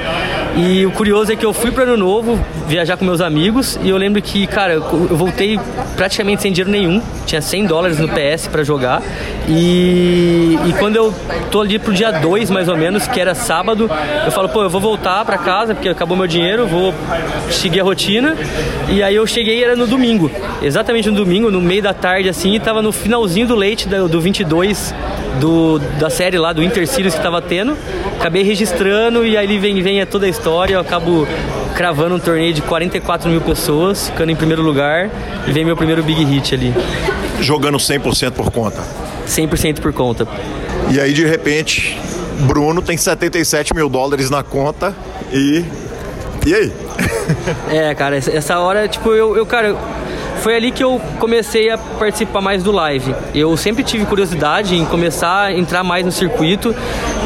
e o curioso é que eu fui para Ano Novo viajar com meus amigos e eu lembro que, cara, eu voltei praticamente sem dinheiro nenhum, tinha 100 dólares no PS para jogar e, e quando eu tô ali pro dia 2 mais ou menos, que era sábado, eu falo, pô, eu vou voltar para casa porque acabou meu dinheiro, vou seguir a rotina e aí eu cheguei era no domingo, exatamente no domingo, no meio da tarde assim, e tava no finalzinho do leite do, do 22 do, da série lá do Intercílios que tava tendo. Acabei registrando e aí vem, vem toda a história. Eu acabo cravando um torneio de 44 mil pessoas, ficando em primeiro lugar e vem meu primeiro big hit ali. Jogando 100% por conta? 100% por conta. E aí de repente, Bruno tem 77 mil dólares na conta e. E aí? é, cara, essa hora, tipo, eu, eu cara, foi ali que eu comecei a participar mais do live. Eu sempre tive curiosidade em começar a entrar mais no circuito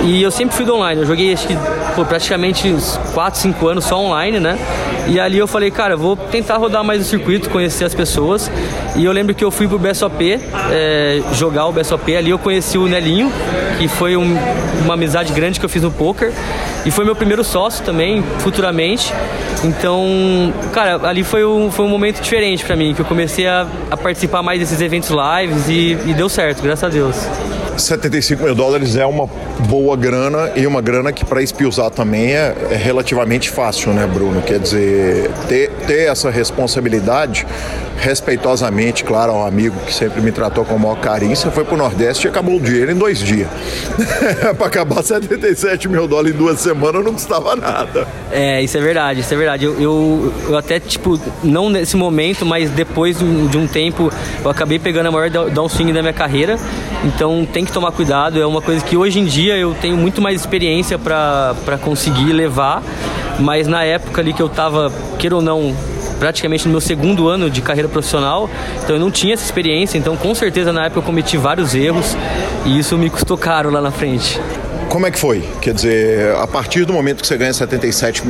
e eu sempre fui do online. Eu joguei acho que pô, praticamente 4, 5 anos só online, né? E ali eu falei, cara, vou tentar rodar mais o circuito, conhecer as pessoas. E eu lembro que eu fui pro BSOP, é, jogar o BSOP. Ali eu conheci o Nelinho, que foi um, uma amizade grande que eu fiz no poker. E foi meu primeiro sócio também, futuramente. Então, cara, ali foi um, foi um momento diferente para mim, que eu comecei a, a, participar mais desses eventos lives e, e deu certo, graças a Deus. 75 mil dólares é uma boa grana e uma grana que para espiusar também é, é, relativamente fácil, né, Bruno? Quer dizer, ter, ter essa responsabilidade, respeitosamente, claro, ao amigo que sempre me tratou com o maior carinho, você foi pro Nordeste e acabou o dinheiro em dois dias. para acabar 77 mil dólares em duas semanas não custava nada. É, isso é verdade, isso é verdade. Eu, eu, eu até, tipo, não nesse momento, mas depois de um tempo, eu acabei pegando a maior downswing da minha carreira. Então tem que tomar cuidado, é uma coisa que hoje em dia eu tenho muito mais experiência para conseguir levar, mas na época ali que eu tava, queira ou não, praticamente no meu segundo ano de carreira profissional, então eu não tinha essa experiência, então com certeza na época eu cometi vários erros e isso me custou caro lá na frente. Como é que foi? Quer dizer, a partir do momento que você ganha 77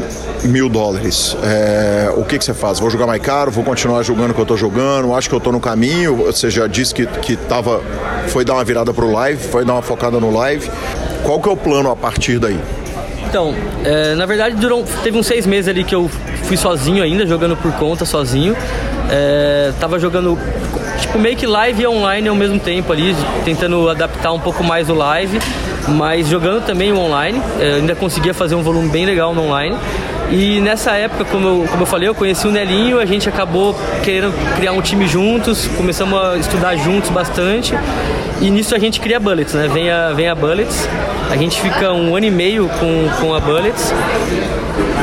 mil dólares, é, o que, que você faz? Vou jogar mais caro? Vou continuar jogando o que eu estou jogando? Acho que eu estou no caminho? Você já disse que, que tava, foi dar uma virada para o live, foi dar uma focada no live. Qual que é o plano a partir daí? Então, é, na verdade, durou, teve uns seis meses ali que eu fui sozinho ainda, jogando por conta, sozinho. É, tava jogando tipo meio que live e online ao mesmo tempo ali, tentando adaptar um pouco mais o live, mas jogando também o online. É, ainda conseguia fazer um volume bem legal no online. E nessa época, como eu, como eu falei, eu conheci o Nelinho, a gente acabou querendo criar um time juntos, começamos a estudar juntos bastante. E nisso a gente cria Bullets, né? Vem a, vem a Bullets, a gente fica um ano e meio com, com a Bullets.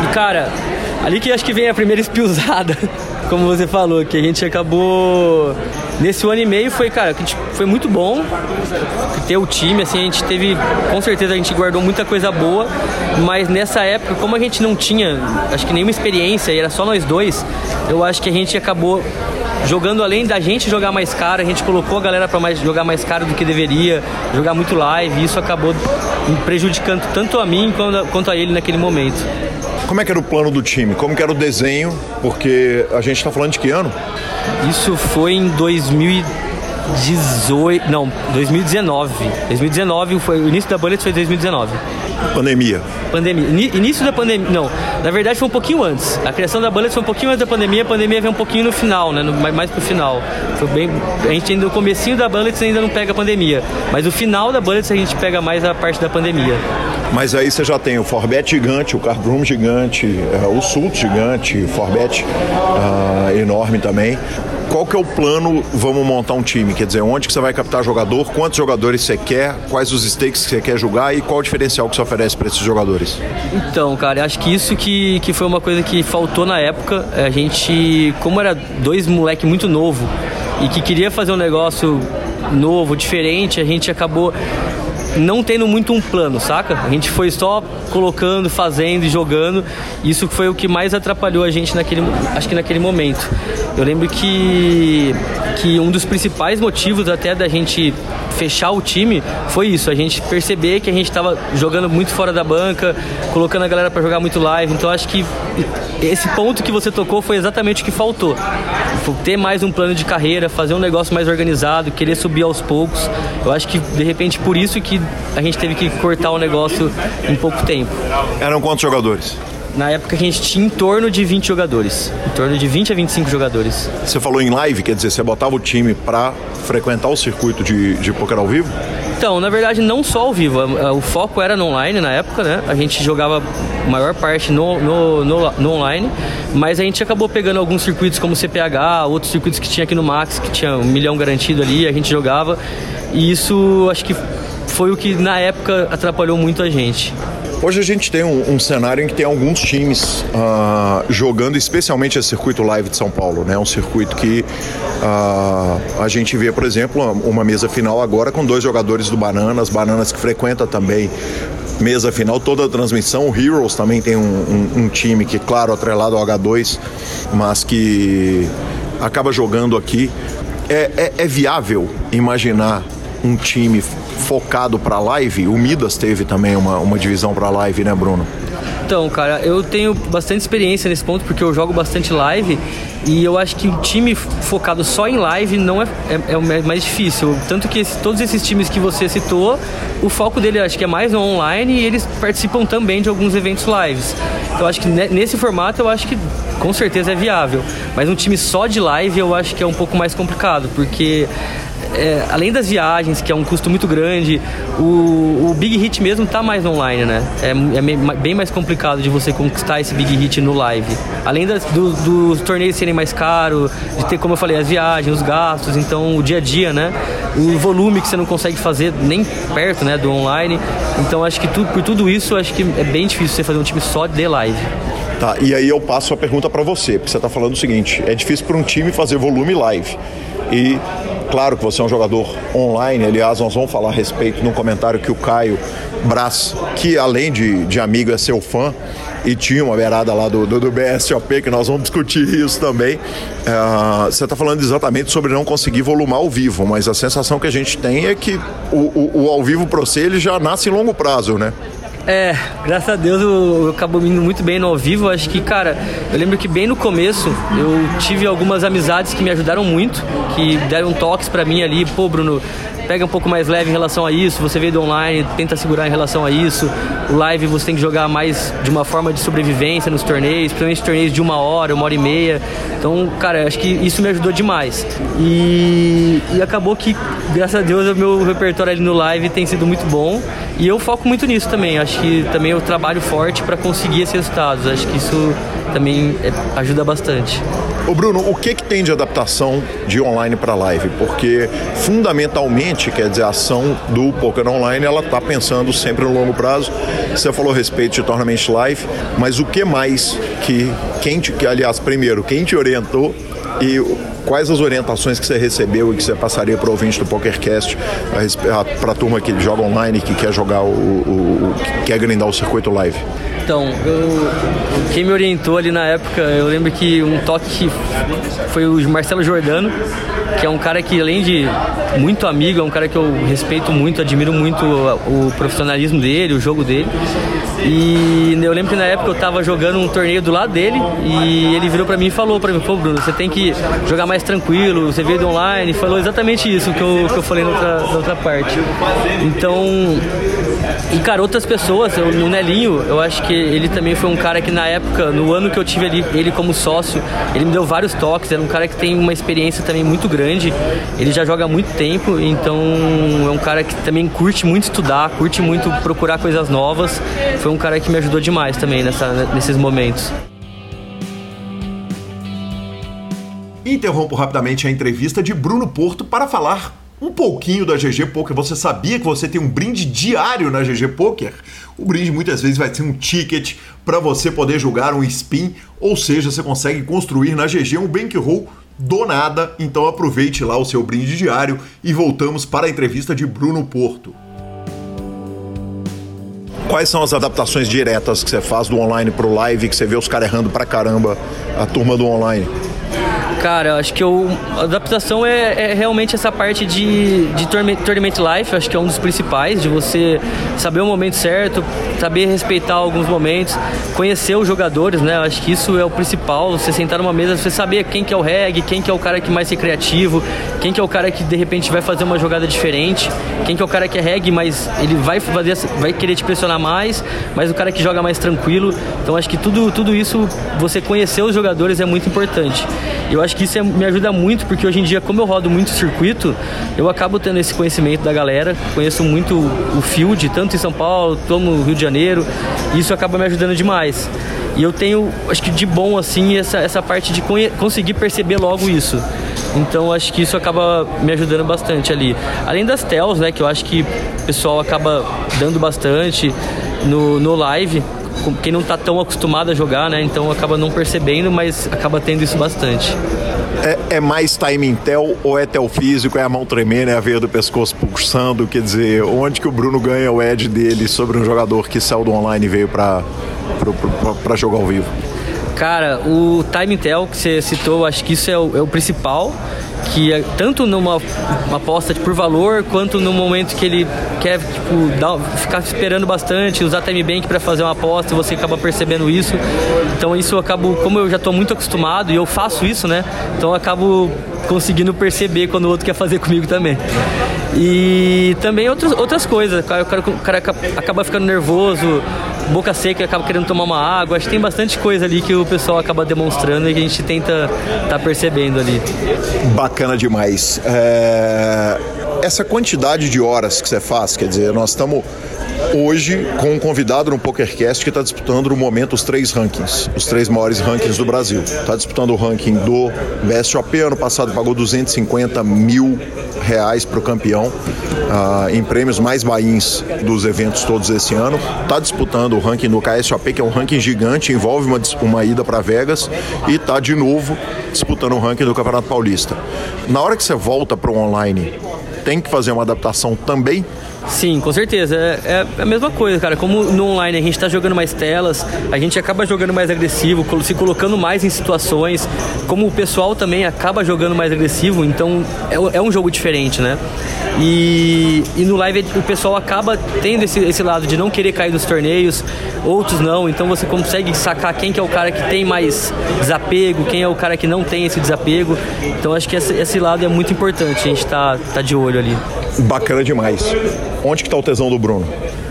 E cara, ali que acho que vem a primeira espiusada, como você falou, que a gente acabou nesse ano e meio foi, cara, foi muito bom ter o time, assim, a gente teve, com certeza a gente guardou muita coisa boa, mas nessa época, como a gente não tinha, acho que nenhuma experiência e era só nós dois, eu acho que a gente acabou jogando além da gente jogar mais caro, a gente colocou a galera para mais, jogar mais caro do que deveria, jogar muito live, e isso acabou prejudicando tanto a mim quanto a, quanto a ele naquele momento. Como é que era o plano do time? Como que era o desenho? Porque a gente está falando de que ano? Isso foi em 2018, não, 2019. 2019 foi o início da Bullet foi 2019. Pandemia. Pandemia. Início da pandemia. Não, na verdade foi um pouquinho antes. A criação da Bullet foi um pouquinho antes da pandemia, a pandemia veio um pouquinho no final, né? No, mais pro final. Foi bem, a gente ainda no comecinho da Bullets ainda não pega a pandemia, mas o final da Bullets a gente pega mais a parte da pandemia. Mas aí você já tem o Forbet gigante, o Cardroom gigante, uh, o Sult gigante, Forbet uh, enorme também. Qual que é o plano? Vamos montar um time, quer dizer, onde que você vai captar jogador, quantos jogadores você quer, quais os stakes que você quer jogar e qual o diferencial que você oferece para esses jogadores? Então, cara, acho que isso que, que foi uma coisa que faltou na época. A gente, como era dois moleque muito novo e que queria fazer um negócio novo, diferente, a gente acabou não tendo muito um plano, saca? A gente foi só colocando, fazendo e jogando. Isso foi o que mais atrapalhou a gente naquele, acho que naquele momento. Eu lembro que que um dos principais motivos até da gente fechar o time foi isso, a gente perceber que a gente estava jogando muito fora da banca, colocando a galera para jogar muito live. Então acho que esse ponto que você tocou foi exatamente o que faltou. Ter mais um plano de carreira, fazer um negócio mais organizado, querer subir aos poucos. Eu acho que de repente por isso que a gente teve que cortar o negócio em pouco tempo. Eram quantos jogadores? Na época a gente tinha em torno de 20 jogadores. Em torno de 20 a 25 jogadores. Você falou em live, quer dizer, você botava o time para frequentar o circuito de, de poker ao vivo? Então, na verdade, não só ao vivo. O foco era no online na época, né? A gente jogava a maior parte no, no, no, no online, mas a gente acabou pegando alguns circuitos como CPH, outros circuitos que tinha aqui no Max, que tinha um milhão garantido ali, a gente jogava. E isso acho que foi o que na época atrapalhou muito a gente. Hoje a gente tem um, um cenário em que tem alguns times uh, jogando, especialmente esse circuito live de São Paulo, né? Um circuito que uh, a gente vê, por exemplo, uma mesa final agora com dois jogadores do Bananas, Bananas que frequenta também mesa final, toda a transmissão. O Heroes também tem um, um, um time que, claro, atrelado ao H2, mas que acaba jogando aqui. É, é, é viável imaginar um time focado para live. O Midas teve também uma, uma divisão para live, né, Bruno? Então, cara, eu tenho bastante experiência nesse ponto porque eu jogo bastante live e eu acho que um time focado só em live não é, é, é o mais difícil. Tanto que esse, todos esses times que você citou, o foco dele acho que é mais no online e eles participam também de alguns eventos lives. Então, acho que nesse formato eu acho que com certeza é viável. Mas um time só de live eu acho que é um pouco mais complicado porque é, além das viagens, que é um custo muito grande, o, o Big Hit mesmo tá mais online, né? É, é, bem mais complicado de você conquistar esse Big Hit no live. Além das, do, dos torneios serem mais caros, de ter, como eu falei, as viagens, os gastos, então o dia a dia, né? O volume que você não consegue fazer nem perto, né, do online. Então acho que tu, por tudo isso, acho que é bem difícil você fazer um time só de live. Tá, e aí eu passo a pergunta para você, porque você está falando o seguinte: é difícil para um time fazer volume live. E Claro que você é um jogador online, aliás, nós vamos falar a respeito num comentário que o Caio Brás, que além de, de amigo é seu fã, e tinha uma beirada lá do, do, do, BSOP, que nós vamos discutir isso também. Uh, você está falando exatamente sobre não conseguir volumar ao vivo, mas a sensação que a gente tem é que o, o, o ao vivo para você ele já nasce em longo prazo, né? É, graças a Deus eu, eu acabo indo muito bem no ao vivo. Acho que, cara, eu lembro que bem no começo eu tive algumas amizades que me ajudaram muito, que deram toques para mim ali, pô, Bruno, pega um pouco mais leve em relação a isso, você veio do online, tenta segurar em relação a isso. O live você tem que jogar mais de uma forma de sobrevivência nos torneios, principalmente torneios de uma hora, uma hora e meia. Então, cara, acho que isso me ajudou demais. E, e acabou que, graças a Deus, o meu repertório ali no live tem sido muito bom. E eu foco muito nisso também. Acho que também eu trabalho forte para conseguir esses resultados. Acho que isso também é, ajuda bastante. Ô Bruno, o que, que tem de adaptação de online para live? Porque fundamentalmente, quer dizer, a ação do poker online, ela está pensando sempre no longo prazo. Você falou a respeito de Tournament Live, mas o que mais que quem te, que aliás, primeiro, quem te orientou e quais as orientações que você recebeu e que você passaria para o ouvinte do PokerCast para a turma que joga online que quer jogar o, o, o que quer grindar o circuito live? Então, eu, quem me orientou ali na época, eu lembro que um toque foi o Marcelo Jordano, que é um cara que além de muito amigo, é um cara que eu respeito muito, admiro muito o, o profissionalismo dele, o jogo dele. E eu lembro que na época eu tava jogando um torneio do lado dele e ele virou para mim e falou para mim, pô Bruno, você tem que jogar mais tranquilo, você veio do online, falou exatamente isso que eu, que eu falei na outra, na outra parte. Então, e cara, outras pessoas, o Nelinho, eu acho que ele também foi um cara que na época, no ano que eu tive ali, ele como sócio, ele me deu vários toques, era um cara que tem uma experiência também muito grande, ele já joga há muito tempo, então é um cara que também curte muito estudar, curte muito procurar coisas novas, foi um cara que me ajudou demais também nessa, nesses momentos. Interrompo rapidamente a entrevista de Bruno Porto para falar um pouquinho da GG Poker. Você sabia que você tem um brinde diário na GG Poker? O brinde muitas vezes vai ser um ticket para você poder jogar um spin, ou seja, você consegue construir na GG um bankroll do nada. Então aproveite lá o seu brinde diário e voltamos para a entrevista de Bruno Porto. Quais são as adaptações diretas que você faz do online pro live, que você vê os caras errando pra caramba, a turma do online? Cara, acho que eu, a adaptação é, é, realmente essa parte de, de Tournament Life, acho que é um dos principais, de você saber o momento certo, saber respeitar alguns momentos, conhecer os jogadores, né? Acho que isso é o principal, você sentar numa mesa, você saber quem que é o reg, quem que é o cara que mais é criativo, quem que é o cara que de repente vai fazer uma jogada diferente, quem que é o cara que é reg, mas ele vai fazer, vai querer te pressionar mais, mas o cara que joga mais tranquilo. Então acho que tudo, tudo isso, você conhecer os jogadores é muito importante. Eu acho que isso é, me ajuda muito, porque hoje em dia, como eu rodo muito circuito, eu acabo tendo esse conhecimento da galera, conheço muito o field, tanto em São Paulo, como Rio de Janeiro, e isso acaba me ajudando demais. E eu tenho, acho que de bom, assim, essa, essa parte de conseguir perceber logo isso. Então acho que isso acaba me ajudando bastante ali. Além das tells, né, que eu acho que o pessoal acaba dando bastante no, no live, quem não está tão acostumado a jogar, né? Então acaba não percebendo, mas acaba tendo isso bastante. É, é mais timing tel ou é tel físico, é a mão tremendo, é a veia do pescoço pulsando? Quer dizer, onde que o Bruno ganha o edge dele sobre um jogador que saiu do online e veio para jogar ao vivo? Cara, o time tel que você citou, acho que isso é o, é o principal que é tanto numa uma aposta por valor quanto no momento que ele quer tipo, dar, ficar esperando bastante, usar time bank para fazer uma aposta, você acaba percebendo isso. Então isso eu acabo, como eu já estou muito acostumado e eu faço isso, né? Então eu acabo conseguindo perceber quando o outro quer fazer comigo também. E também outras, outras coisas, o cara, o cara acaba ficando nervoso, boca seca, acaba querendo tomar uma água. Acho que tem bastante coisa ali que o pessoal acaba demonstrando e que a gente tenta tá percebendo ali. Bacana demais. É... Essa quantidade de horas que você faz, quer dizer, nós estamos hoje com um convidado no PokerCast que está disputando no momento os três rankings, os três maiores rankings do Brasil. Está disputando o ranking do VSOP, ano passado pagou 250 mil reais para o campeão uh, em prêmios mais bains dos eventos todos esse ano. Está disputando o ranking do KSOP, que é um ranking gigante, envolve uma, uma ida para Vegas e está de novo disputando o ranking do Campeonato Paulista. Na hora que você volta para o online, tem que fazer uma adaptação também Sim, com certeza. É, é, a mesma coisa, cara. Como no online a gente está jogando mais telas, a gente acaba jogando mais agressivo, se colocando mais em situações. Como o pessoal também acaba jogando mais agressivo, então é, é um jogo diferente, né? E, e no live o pessoal acaba tendo esse, esse lado de não querer cair dos torneios, outros não. Então você consegue sacar quem que é o cara que tem mais desapego, quem é o cara que não tem esse desapego. Então acho que esse, esse lado é muito importante, a gente tá, tá de olho ali. Bacana demais. Onde que tá o tesão do Bruno?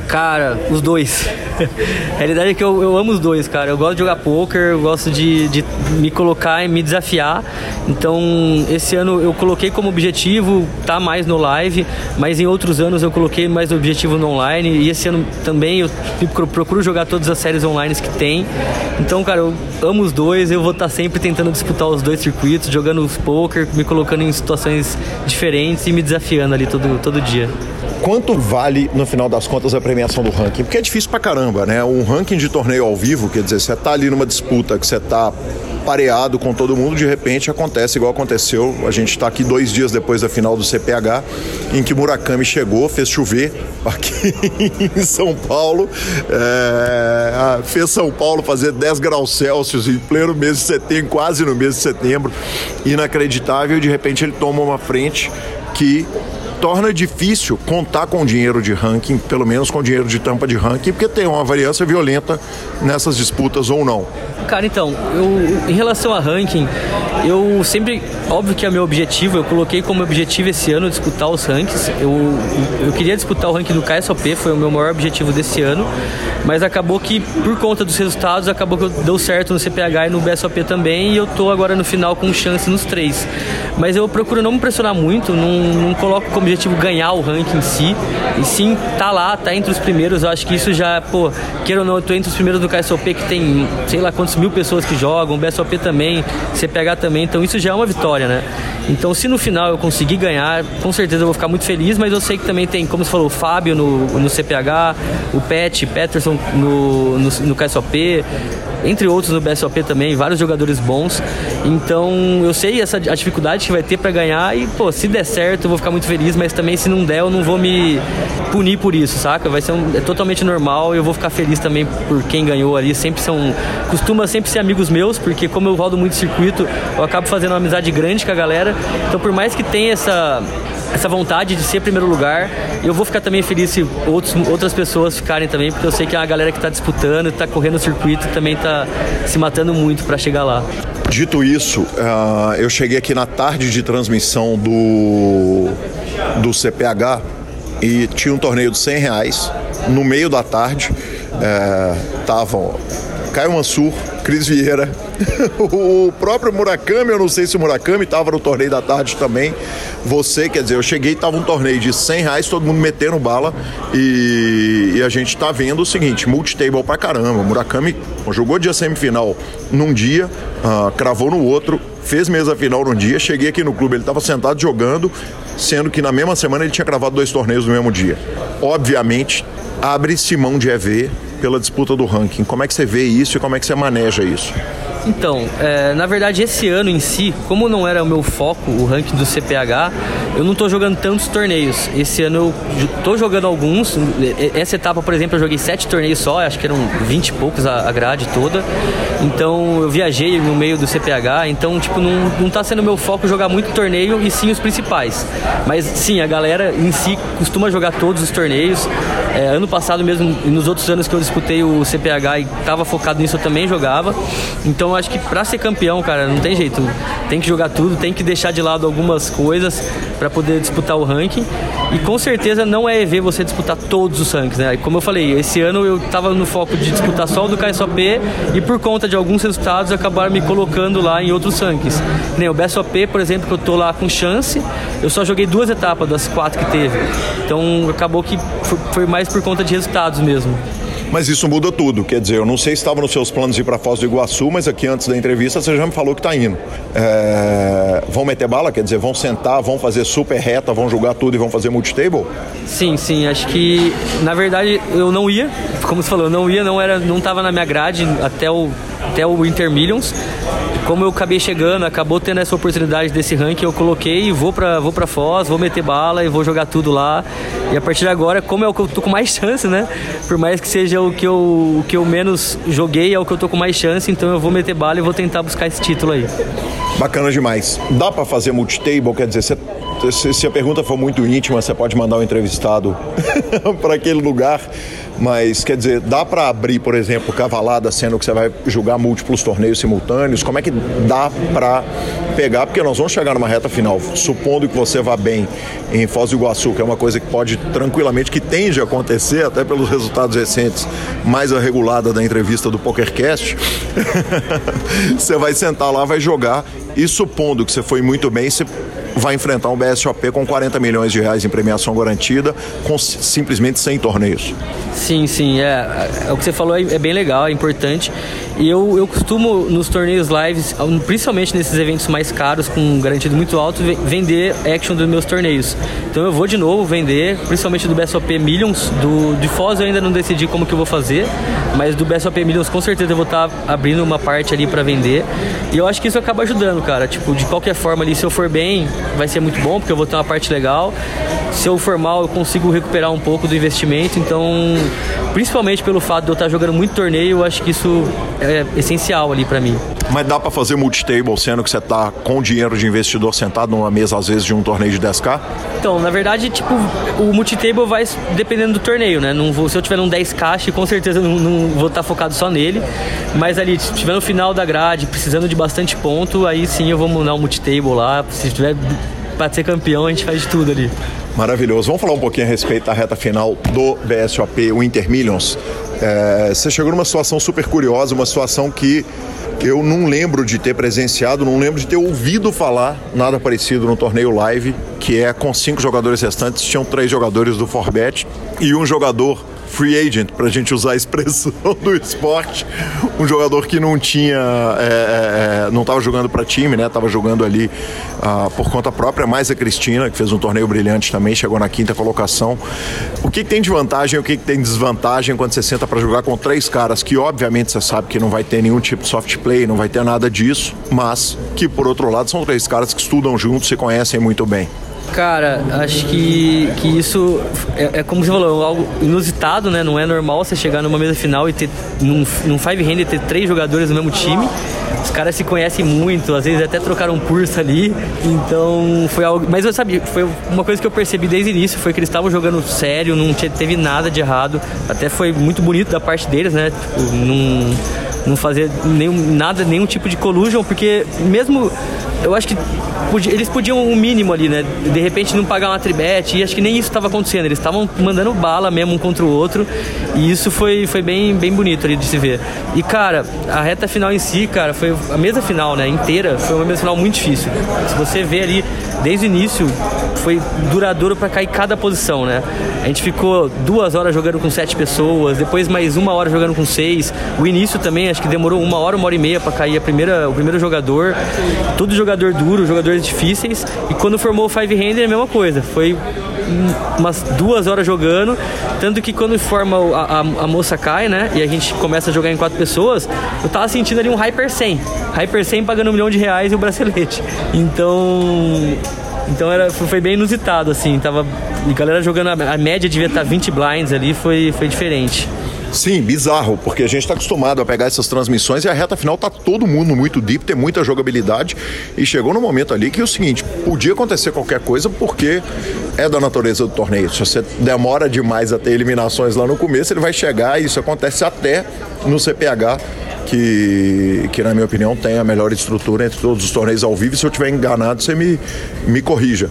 Cara, os dois. a realidade é que eu, eu, amo os dois, cara. Eu gosto de jogar poker, eu gosto de, de me colocar e me desafiar. Então, esse ano eu coloquei como objetivo estar tá mais no live, mas em outros anos eu coloquei mais objetivo no online. E esse ano também eu procuro jogar todas as séries online que tem. Então, cara, eu amo os dois. Eu vou estar tá sempre tentando disputar os dois circuitos, jogando os poker, me colocando em situações diferentes e me desafiando ali todo, todo dia quanto vale, no final das contas, a premiação do ranking? Porque é difícil pra caramba, né? Um ranking de torneio ao vivo, quer dizer, você tá ali numa disputa que você tá pareado com todo mundo, de repente acontece igual aconteceu. A gente está aqui dois dias depois da final do CPH, em que Murakami chegou, fez chover aqui em São Paulo, é, fez São Paulo fazer 10 graus Celsius em pleno mês de setembro, quase no mês de setembro, inacreditável, de repente ele toma uma frente que torna difícil contar com dinheiro de ranking, pelo menos com dinheiro de tampa de ranking, porque tem uma variância violenta nessas disputas ou não. Cara, então, eu, em relação a ranking, eu sempre, óbvio que é meu objetivo, eu coloquei como objetivo esse ano disputar os rankings. Eu, eu queria disputar o ranking do KSOP, foi o meu maior objetivo desse ano, mas acabou que, por conta dos resultados, acabou que deu certo no CPH e no BSOP também, e eu tô agora no final com chance nos três. Mas eu procuro não me pressionar muito, não, não coloco como objetivo ganhar o ranking em si, e sim tá lá, tá entre os primeiros. Eu acho que isso já, pô, queira ou não, eu tô entre os primeiros do KSOP que tem sei lá quantos mil pessoas que jogam, o BSOP também, CPH também, então isso já é uma vitória, né? Então se no final eu conseguir ganhar, com certeza eu vou ficar muito feliz, mas eu sei que também tem, como você falou, o Fábio no, no CPH, o Pet, Peterson no, no, no KSOP, entre outros no BSOP também, vários jogadores bons. Então eu sei essa a dificuldade que vai ter para ganhar e, pô, se der certo eu vou ficar muito feliz, mas também se não der eu não vou me punir por isso, saca? Vai ser um, é totalmente normal e eu vou ficar feliz também por quem ganhou ali. Sempre são. Costuma sempre ser amigos meus, porque como eu rodo muito circuito, eu acabo fazendo uma amizade grande com a galera. Então por mais que tenha essa essa vontade de ser primeiro lugar. Eu vou ficar também feliz se outros, outras pessoas ficarem também, porque eu sei que é uma galera que está disputando, está correndo o circuito, também está se matando muito para chegar lá. Dito isso, uh, eu cheguei aqui na tarde de transmissão do, do CPH e tinha um torneio de 100 reais. No meio da tarde, estavam é, Caio Mansur, Cris Vieira, o próprio Murakami, eu não sei se o Murakami estava no torneio da tarde também. Você, quer dizer, eu cheguei, estava um torneio de 100 reais, todo mundo metendo bala e, e a gente está vendo o seguinte, multitable pra caramba. Murakami jogou dia semifinal num dia, uh, cravou no outro, fez mesa final num dia, cheguei aqui no clube, ele estava sentado jogando, sendo que na mesma semana ele tinha cravado dois torneios no mesmo dia. Obviamente, abre-se mão de EV pela disputa do ranking. Como é que você vê isso e como é que você maneja isso? Então, é, na verdade, esse ano em si, como não era o meu foco, o ranking do CPH, eu não estou jogando tantos torneios. Esse ano eu estou jogando alguns. Essa etapa, por exemplo, eu joguei sete torneios só, acho que eram 20 e poucos a, grade toda. Então eu viajei no meio do CPH, então tipo, não, não tá sendo meu foco jogar muito torneio e sim os principais. Mas sim, a galera em si costuma jogar todos os torneios. É, ano passado mesmo, nos outros anos que eu disputei o CPH e estava focado nisso, eu também jogava. Então acho que para ser campeão, cara, não tem jeito. Tem que jogar tudo, tem que deixar de lado algumas coisas para poder disputar o ranking. E com certeza não é EV você disputar todos os rankings, né? Como eu falei, esse ano eu tava no foco de disputar só o do KSOP e por conta de alguns resultados acabaram me colocando lá em outros rankings. Nem o BSOP, por exemplo, que eu tô lá com chance, eu só joguei duas etapas das quatro que teve. Então acabou que foi mais por conta de resultados mesmo. Mas isso muda tudo. Quer dizer, eu não sei se estava nos seus planos ir para Foz do Iguaçu, mas aqui antes da entrevista você já me falou que está indo. É... Vão meter bala? Quer dizer, vão sentar, vão fazer super reta, vão jogar tudo e vão fazer multitable? Sim, sim. Acho que, na verdade, eu não ia. Como você falou, eu não ia, não era, não estava na minha grade até o, até o Intermillions como eu acabei chegando, acabou tendo essa oportunidade desse ranking, eu coloquei, vou para vou pra Foz, vou meter bala e vou jogar tudo lá. E a partir de agora, como é o que eu tô com mais chance, né? Por mais que seja o que eu, o que eu menos joguei, é o que eu tô com mais chance, então eu vou meter bala e vou tentar buscar esse título aí. Bacana demais. Dá para fazer multitable? Quer dizer, se a pergunta for muito íntima, você pode mandar o um entrevistado para aquele lugar. Mas, quer dizer, dá para abrir, por exemplo, cavalada, sendo que você vai jogar múltiplos torneios simultâneos? Como é que dá para pegar? Porque nós vamos chegar numa reta final, supondo que você vá bem em Foz do Iguaçu, que é uma coisa que pode tranquilamente, que tende a acontecer, até pelos resultados recentes, mais a regulada da entrevista do PokerCast. você vai sentar lá, vai jogar, e supondo que você foi muito bem, você vai enfrentar um BSOP com 40 milhões de reais em premiação garantida, com simplesmente 100 torneios. Sim, sim, é, é o que você falou é, é bem legal, é importante. E eu, eu costumo, nos torneios lives, principalmente nesses eventos mais caros, com garantido muito alto, vender action dos meus torneios. Então eu vou de novo vender, principalmente do BSOP Millions. Do, de Foz eu ainda não decidi como que eu vou fazer, mas do BSOP Millions com certeza eu vou estar tá abrindo uma parte ali para vender. E eu acho que isso acaba ajudando, cara. Tipo, de qualquer forma ali, se eu for bem, vai ser muito bom, porque eu vou ter uma parte legal. Se eu for mal, eu consigo recuperar um pouco do investimento. Então, principalmente pelo fato de eu estar jogando muito torneio, eu acho que isso é é essencial ali para mim. Mas dá para fazer multitable sendo que você tá com dinheiro de investidor sentado numa mesa, às vezes, de um torneio de 10K? Então, na verdade, tipo, o multitable vai dependendo do torneio, né? Não vou, se eu tiver um 10K, com certeza não, não vou estar tá focado só nele. Mas ali, se tiver no final da grade, precisando de bastante ponto, aí sim eu vou mudar um multitable lá. Se tiver para ser campeão, a gente faz de tudo ali. Maravilhoso. Vamos falar um pouquinho a respeito da reta final do BSOP, o Millions. É, você chegou numa situação super curiosa, uma situação que eu não lembro de ter presenciado, não lembro de ter ouvido falar nada parecido no torneio live, que é com cinco jogadores restantes, tinham três jogadores do Forbet e um jogador free agent, para a gente usar a expressão do esporte, um jogador que não tinha, é, é, é não estava jogando para time, né? Estava jogando ali ah, por conta própria, mais a Cristina, que fez um torneio brilhante também, chegou na quinta colocação. O que, que tem de vantagem, o que, que tem de desvantagem quando você senta para jogar com três caras que, obviamente, você sabe que não vai ter nenhum tipo de soft play, não vai ter nada disso, mas que, por outro lado, são três caras que estudam juntos, se conhecem muito bem. Cara, acho que, que isso é, é, como você falou, algo inusitado, né? Não é normal você chegar numa mesa final e ter num, num five hand ter três jogadores no mesmo time. Os caras se conhecem muito, às vezes até trocaram curso ali. Então foi algo. Mas eu sabia, foi uma coisa que eu percebi desde o início, foi que eles estavam jogando sério, não teve nada de errado. Até foi muito bonito da parte deles, né? Tipo, não, não fazer nenhum, nada, nenhum tipo de collusion, porque mesmo eu acho que eles podiam o mínimo ali, né? De repente não pagar uma tribete, e acho que nem isso estava acontecendo. Eles estavam mandando bala mesmo um contra o outro, e isso foi, foi bem, bem bonito ali de se ver. E cara, a reta final em si, cara, foi a mesa final, né? Inteira, foi uma mesa final muito difícil. Se você vê ali, desde o início, foi duradouro para cair cada posição, né? A gente ficou duas horas jogando com sete pessoas, depois mais uma hora jogando com seis. O início também, acho que demorou uma hora, uma hora e meia para cair a primeira, o primeiro jogador. Todo jogador duro, jogadores difíceis. E quando formou o Five Hander, é a mesma coisa. Foi umas duas horas jogando. Tanto que quando forma a, a, a, moça cai, né? E a gente começa a jogar em quatro pessoas, eu tava sentindo ali um Hyper 100. Hyper 100 pagando um milhão de reais e o bracelete. Então. Então era, foi bem inusitado, assim. Tava. A galera jogando. A, a média devia estar 20 blinds ali, foi, foi diferente. Sim, bizarro, porque a gente está acostumado a pegar essas transmissões e a reta final tá todo mundo muito deep, tem muita jogabilidade e chegou no momento ali que é o seguinte, podia acontecer qualquer coisa porque é da natureza do torneio. Se você demora demais a ter eliminações lá no começo, ele vai chegar e isso acontece até no CPH que, que, na minha opinião, tem a melhor estrutura entre todos os torneios ao vivo. Se eu estiver enganado, você me, me corrija.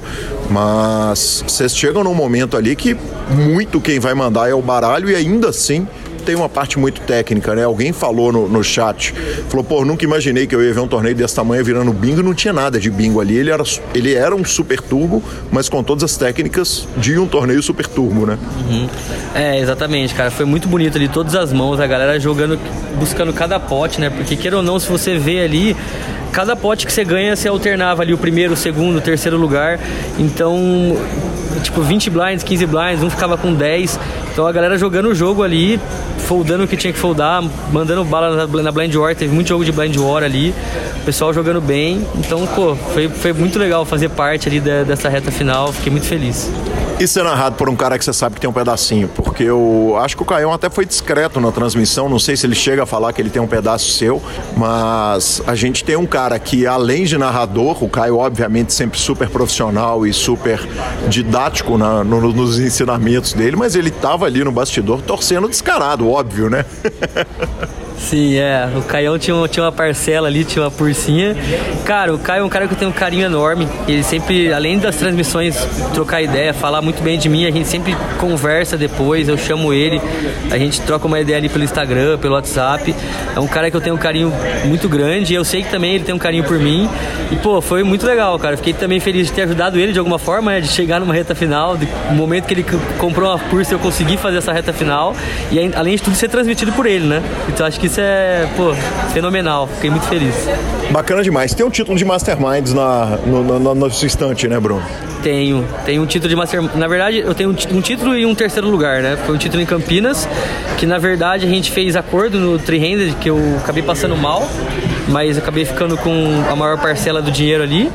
Mas vocês chegam num momento ali que muito quem vai mandar é o baralho e ainda assim tem uma parte muito técnica, né? Alguém falou no, no chat, falou, pô, nunca imaginei que eu ia ver um torneio desse tamanho virando bingo, não tinha nada de bingo ali, ele era, ele era um super turbo, mas com todas as técnicas de um torneio super turbo, né? Uhum. É, exatamente, cara, foi muito bonito ali, todas as mãos, a galera jogando, buscando cada pote, né? Porque queira ou não, se você vê ali, cada pote que você ganha, você alternava ali o primeiro, o segundo, o terceiro lugar. Então, tipo, 20 blinds, 15 blinds, um ficava com 10. Então a galera jogando o jogo ali, foldando o que tinha que foldar, mandando bala na Blind War, teve muito jogo de Blind War ali, o pessoal jogando bem. Então, pô, foi, foi muito legal fazer parte ali dessa reta final, fiquei muito feliz. E ser narrado por um cara que você sabe que tem um pedacinho, porque eu acho que o Caião até foi discreto na transmissão, não sei se ele chega a falar que ele tem um pedaço seu, mas a gente tem um cara que, além de narrador, o Caio, obviamente, sempre super profissional e super didático na, no, nos ensinamentos dele, mas ele tava ali no bastidor torcendo descarado, óbvio, né? Sim, é. O Caião tinha, tinha uma parcela ali, tinha uma porcinha. Cara, o Caio é um cara que eu tenho um carinho enorme. Ele sempre, além das transmissões, trocar ideia, falar muito bem de mim, a gente sempre conversa depois, eu chamo ele, a gente troca uma ideia ali pelo Instagram, pelo WhatsApp. É um cara que eu tenho um carinho muito grande e eu sei que também ele tem um carinho por mim. E, pô, foi muito legal, cara. Fiquei também feliz de ter ajudado ele de alguma forma, né? De chegar numa reta final. No momento que ele comprou uma cursa, eu consegui fazer essa reta final. E além de tudo, ser transmitido por ele, né? Então acho que isso é, pô, fenomenal. Fiquei muito feliz. Bacana demais. Tem um título de Masterminds na, no, no seu instante, né, Bruno? Tenho. Tenho um título de Master. Na verdade, eu tenho um título e um terceiro lugar, né? Foi um título em Campinas, que na verdade a gente fez acordo no Three-Handed, que eu acabei passando mal, mas acabei ficando com a maior parcela do dinheiro ali.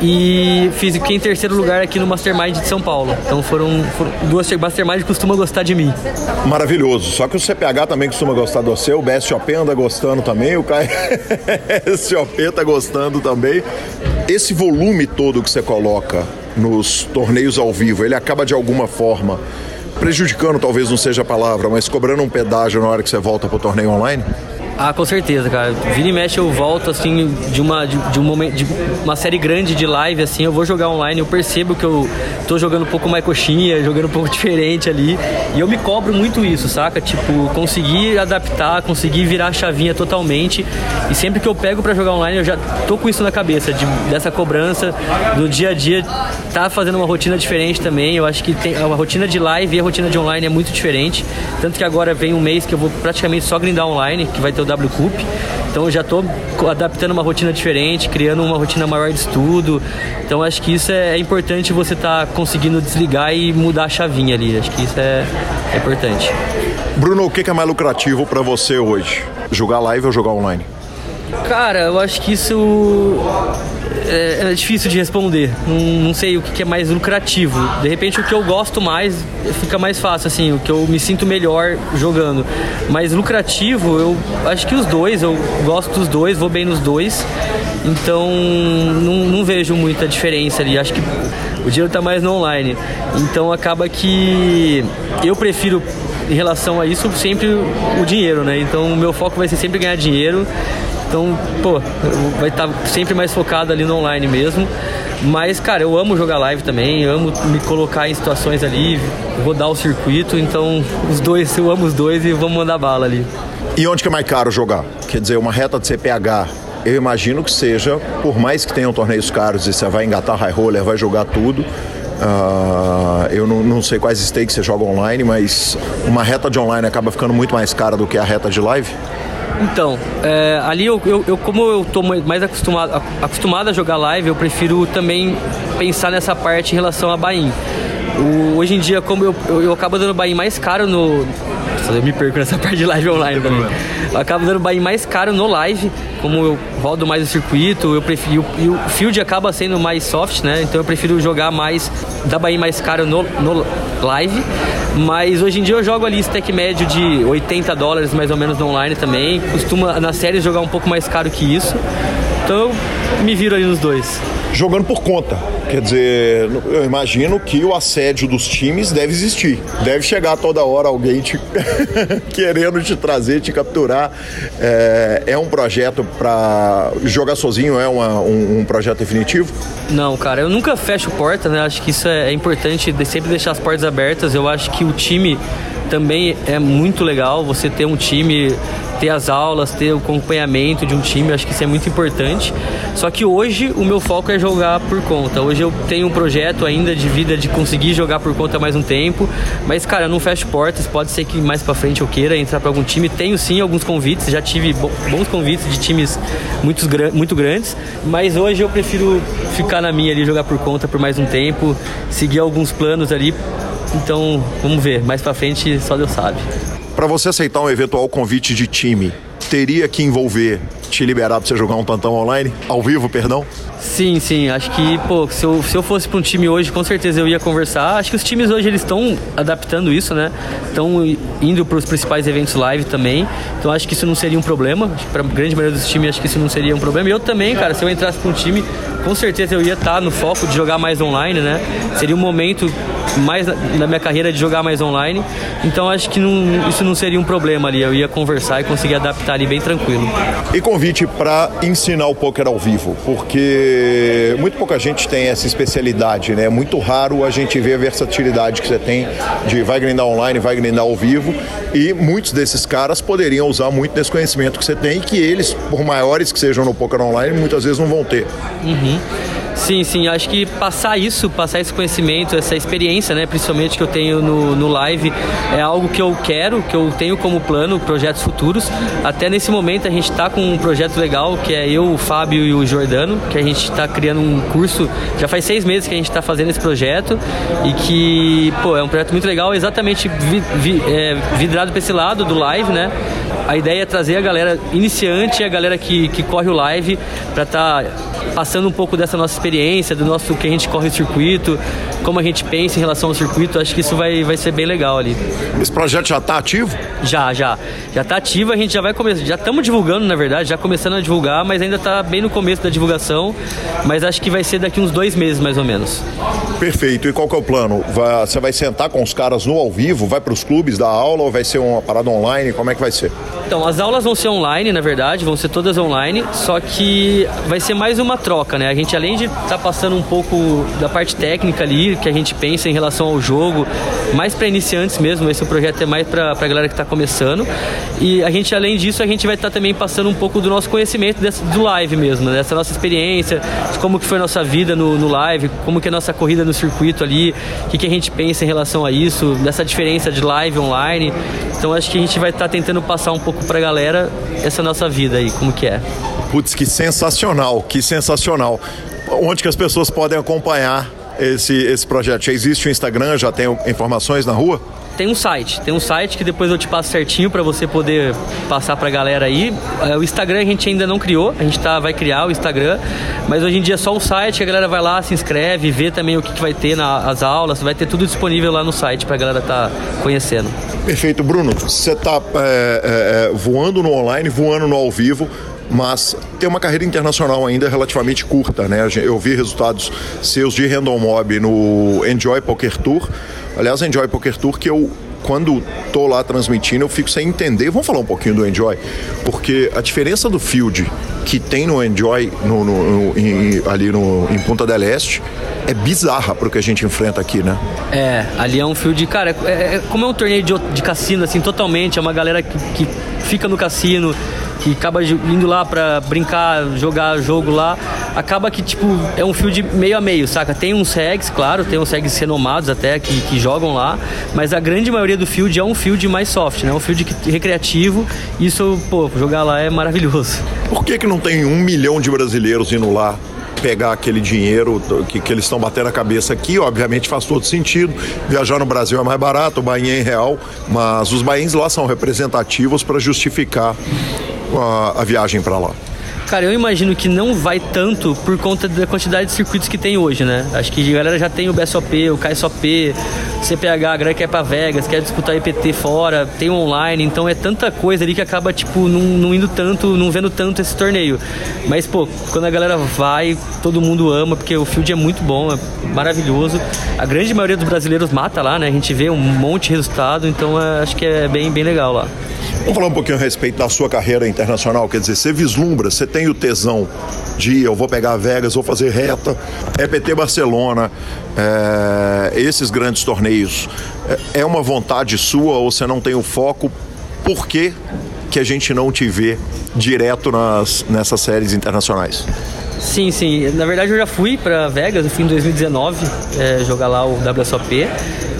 E fiz, fiquei em terceiro lugar aqui no Mastermind de São Paulo. Então foram, foram duas Mastermind que costumam gostar de mim. Maravilhoso. Só que o CPH também costuma gostar do seu, o BSOP anda gostando também, o KSOP tá gostando também. Esse volume todo que você coloca nos torneios ao vivo, ele acaba de alguma forma prejudicando, talvez não seja a palavra, mas cobrando um pedágio na hora que você volta para o torneio online? Ah, com certeza, cara. Vira e mexe eu volto assim de uma de, de um momento de uma série grande de live assim, eu vou jogar online, eu percebo que eu tô jogando um pouco mais coxinha, jogando um pouco diferente ali, e eu me cobro muito isso, saca? Tipo, conseguir adaptar, conseguir virar a chavinha totalmente. E sempre que eu pego para jogar online, eu já tô com isso na cabeça de, dessa cobrança do dia a dia tá fazendo uma rotina diferente também. Eu acho que tem a rotina de live e a rotina de online é muito diferente. Tanto que agora vem um mês que eu vou praticamente só grindar online, que vai ter o W Cup. Então eu já estou adaptando uma rotina diferente, criando uma rotina maior de estudo. Então acho que isso é, é importante você estar tá conseguindo desligar e mudar a chavinha ali. Acho que isso é, é importante. Bruno, o que é mais lucrativo para você hoje? Jogar live ou jogar online? Cara, eu acho que isso é, é difícil de responder. Não, não sei o que é mais lucrativo. De repente, o que eu gosto mais fica mais fácil, assim, o que eu me sinto melhor jogando. Mas lucrativo, eu acho que os dois, eu gosto dos dois, vou bem nos dois. Então, não, não vejo muita diferença ali. Acho que o dinheiro está mais no online. Então, acaba que eu prefiro em relação a isso sempre o dinheiro, né? Então o meu foco vai ser sempre ganhar dinheiro então, pô, vai estar tá sempre mais focado ali no online mesmo. Mas, cara, eu amo jogar live também, amo me colocar em situações ali, rodar o circuito, então os dois, eu amo os dois e vamos mandar bala ali. E onde que é mais caro jogar? Quer dizer, uma reta de CPH, eu imagino que seja, por mais que tenham torneios caros e você vai engatar high roller, vai jogar tudo, uh, eu não, não, sei quais stakes você joga online, mas uma reta de online acaba ficando muito mais cara do que a reta de live? Então, é, ali eu, eu, eu, como eu tô mais acostumado, acostumado a jogar live, eu prefiro também pensar nessa parte em relação a buy hoje em dia, como eu, eu, eu acabo dando buy mais caro no. Eu me perco nessa parte de live online também. Eu acabo dando buy mais caro no live, como eu rodo mais o circuito, eu prefiro. E o field acaba sendo mais soft, né? Então eu prefiro jogar mais. dar buy mais caro no, no live mas hoje em dia eu jogo ali stack médio de 80 dólares mais ou menos no online também. Costuma na série jogar um pouco mais caro que isso. Então eu me viro ali nos dois. Jogando por conta. Quer dizer, eu imagino que o assédio dos times deve existir. Deve chegar toda hora alguém te querendo te trazer, te capturar. É, é um projeto para jogar sozinho? É uma, um, um, projeto definitivo? Não, cara, eu nunca fecho porta, né? Acho que isso é, é importante, de sempre deixar as portas abertas. Eu acho que o time também é muito legal você ter um time, ter as aulas, ter o acompanhamento de um time, acho que isso é muito importante. Só que hoje o meu foco é jogar por conta. Hoje eu tenho um projeto ainda de vida de conseguir jogar por conta mais um tempo, mas cara, não fecho portas, pode ser que mais para frente eu queira entrar para algum time. Tenho sim alguns convites, já tive bons convites de times muito, muito grandes, mas hoje eu prefiro ficar na minha ali, jogar por conta por mais um tempo, seguir alguns planos ali então, vamos ver, mais para frente só Deus sabe. Para você aceitar um eventual convite de time, teria que envolver te liberar para você jogar um tantão online? Ao vivo, perdão? Sim, sim. Acho que, pô, se eu, se eu fosse para um time hoje, com certeza eu ia conversar. Acho que os times hoje eles estão adaptando isso, né? Estão indo para os principais eventos live também. Então acho que isso não seria um problema. Para a grande maioria dos times, acho que isso não seria um problema. E eu também, cara, se eu entrasse para um time, com certeza eu ia estar tá no foco de jogar mais online, né? Seria um momento mais na minha carreira de jogar mais online. Então acho que não, isso não seria um problema ali. Eu ia conversar e conseguir adaptar ali bem tranquilo. E convite para ensinar o poker ao vivo, porque muito pouca gente tem essa especialidade, né? É muito raro a gente ver a versatilidade que você tem de vai grindar online, vai grindar ao vivo. E muitos desses caras poderiam usar muito desse conhecimento que você tem que eles, por maiores que sejam no poker online, muitas vezes não vão ter. Uhum. Sim, sim, acho que passar isso, passar esse conhecimento, essa experiência, né, principalmente que eu tenho no, no live, é algo que eu quero, que eu tenho como plano, projetos futuros. Até nesse momento a gente está com um projeto legal, que é eu, o Fábio e o Jordano, que a gente está criando um curso, já faz seis meses que a gente está fazendo esse projeto e que, pô, é um projeto muito legal, exatamente vi, vi, é, vidrado para esse lado do live, né? A ideia é trazer a galera iniciante a galera que, que corre o live para estar tá passando um pouco dessa nossa experiência, do nosso que a gente corre o circuito, como a gente pensa em relação ao circuito. Acho que isso vai, vai ser bem legal ali. Esse projeto já está ativo? Já, já. Já está ativo, a gente já vai começar. Já estamos divulgando, na verdade, já começando a divulgar, mas ainda está bem no começo da divulgação. Mas acho que vai ser daqui uns dois meses, mais ou menos. Perfeito. E qual que é o plano? Vai, você vai sentar com os caras no ao vivo? Vai para os clubes dar aula ou vai ser uma parada online? Como é que vai ser? Então, as aulas vão ser online, na verdade, vão ser todas online, só que vai ser mais uma troca, né? A gente, além de tá passando um pouco da parte técnica ali, que a gente pensa em relação ao jogo, mais para iniciantes mesmo, esse projeto é mais para a galera que está começando. E a gente, além disso, a gente vai estar tá também passando um pouco do nosso conhecimento do live mesmo, né? dessa nossa experiência, de como que foi a nossa vida no, no live, como que é a nossa corrida no circuito ali, o que, que a gente pensa em relação a isso, dessa diferença de live online. Então acho que a gente vai estar tá tentando passar um pouco para a galera essa nossa vida aí, como que é. Putz, que sensacional, que sensacional. Onde que as pessoas podem acompanhar esse, esse projeto? Já existe o Instagram, já tem informações na rua? Tem um site, tem um site que depois eu te passo certinho para você poder passar pra galera aí. É, o Instagram a gente ainda não criou, a gente tá, vai criar o Instagram, mas hoje em dia é só o site, a galera vai lá, se inscreve, vê também o que, que vai ter nas aulas, vai ter tudo disponível lá no site pra galera tá conhecendo. Perfeito, Bruno. Você tá é, é, voando no online, voando no ao vivo mas tem uma carreira internacional ainda relativamente curta, né? Eu vi resultados seus de Random Mob no Enjoy Poker Tour. Aliás, Enjoy Poker Tour que eu quando tô lá transmitindo, eu fico sem entender. Vamos falar um pouquinho do Enjoy, porque a diferença do field que tem no Enjoy no, no, no em, ali no, em Punta del Este é bizarra pro que a gente enfrenta aqui, né? É, ali é um field, cara, é, é, como é um torneio de, de cassino, assim, totalmente, é uma galera que, que fica no cassino, que acaba indo lá pra brincar, jogar jogo lá, acaba que, tipo, é um field meio a meio, saca? Tem uns regs, claro, tem uns regs renomados até que, que jogam lá, mas a grande maioria do field é um field mais soft, né? Um field recreativo, isso, pô, jogar lá é maravilhoso. Por que que não tem um milhão de brasileiros indo lá pegar aquele dinheiro que, que eles estão batendo a cabeça aqui, obviamente faz todo sentido. Viajar no Brasil é mais barato, o Bahia é real, mas os bains lá são representativos para justificar a, a viagem para lá. Cara, eu imagino que não vai tanto por conta da quantidade de circuitos que tem hoje, né? Acho que a galera já tem o BSOP, o KSOP, CPH, a galera quer pra Vegas, quer disputar EPT fora, tem online, então é tanta coisa ali que acaba, tipo, não, não indo tanto, não vendo tanto esse torneio. Mas, pô, quando a galera vai, todo mundo ama, porque o field é muito bom, é maravilhoso. A grande maioria dos brasileiros mata lá, né? A gente vê um monte de resultado, então é, acho que é bem, bem legal lá. Vamos falar um pouquinho a respeito da sua carreira internacional, quer dizer, você vislumbra, você tem o tesão de eu vou pegar Vegas, vou fazer reta, EPT Barcelona, é, esses grandes torneios, é, é uma vontade sua ou você não tem o foco? Por que, que a gente não te vê direto nas, nessas séries internacionais? Sim, sim. Na verdade eu já fui para Vegas, eu fui em 2019 é, jogar lá o WSOP.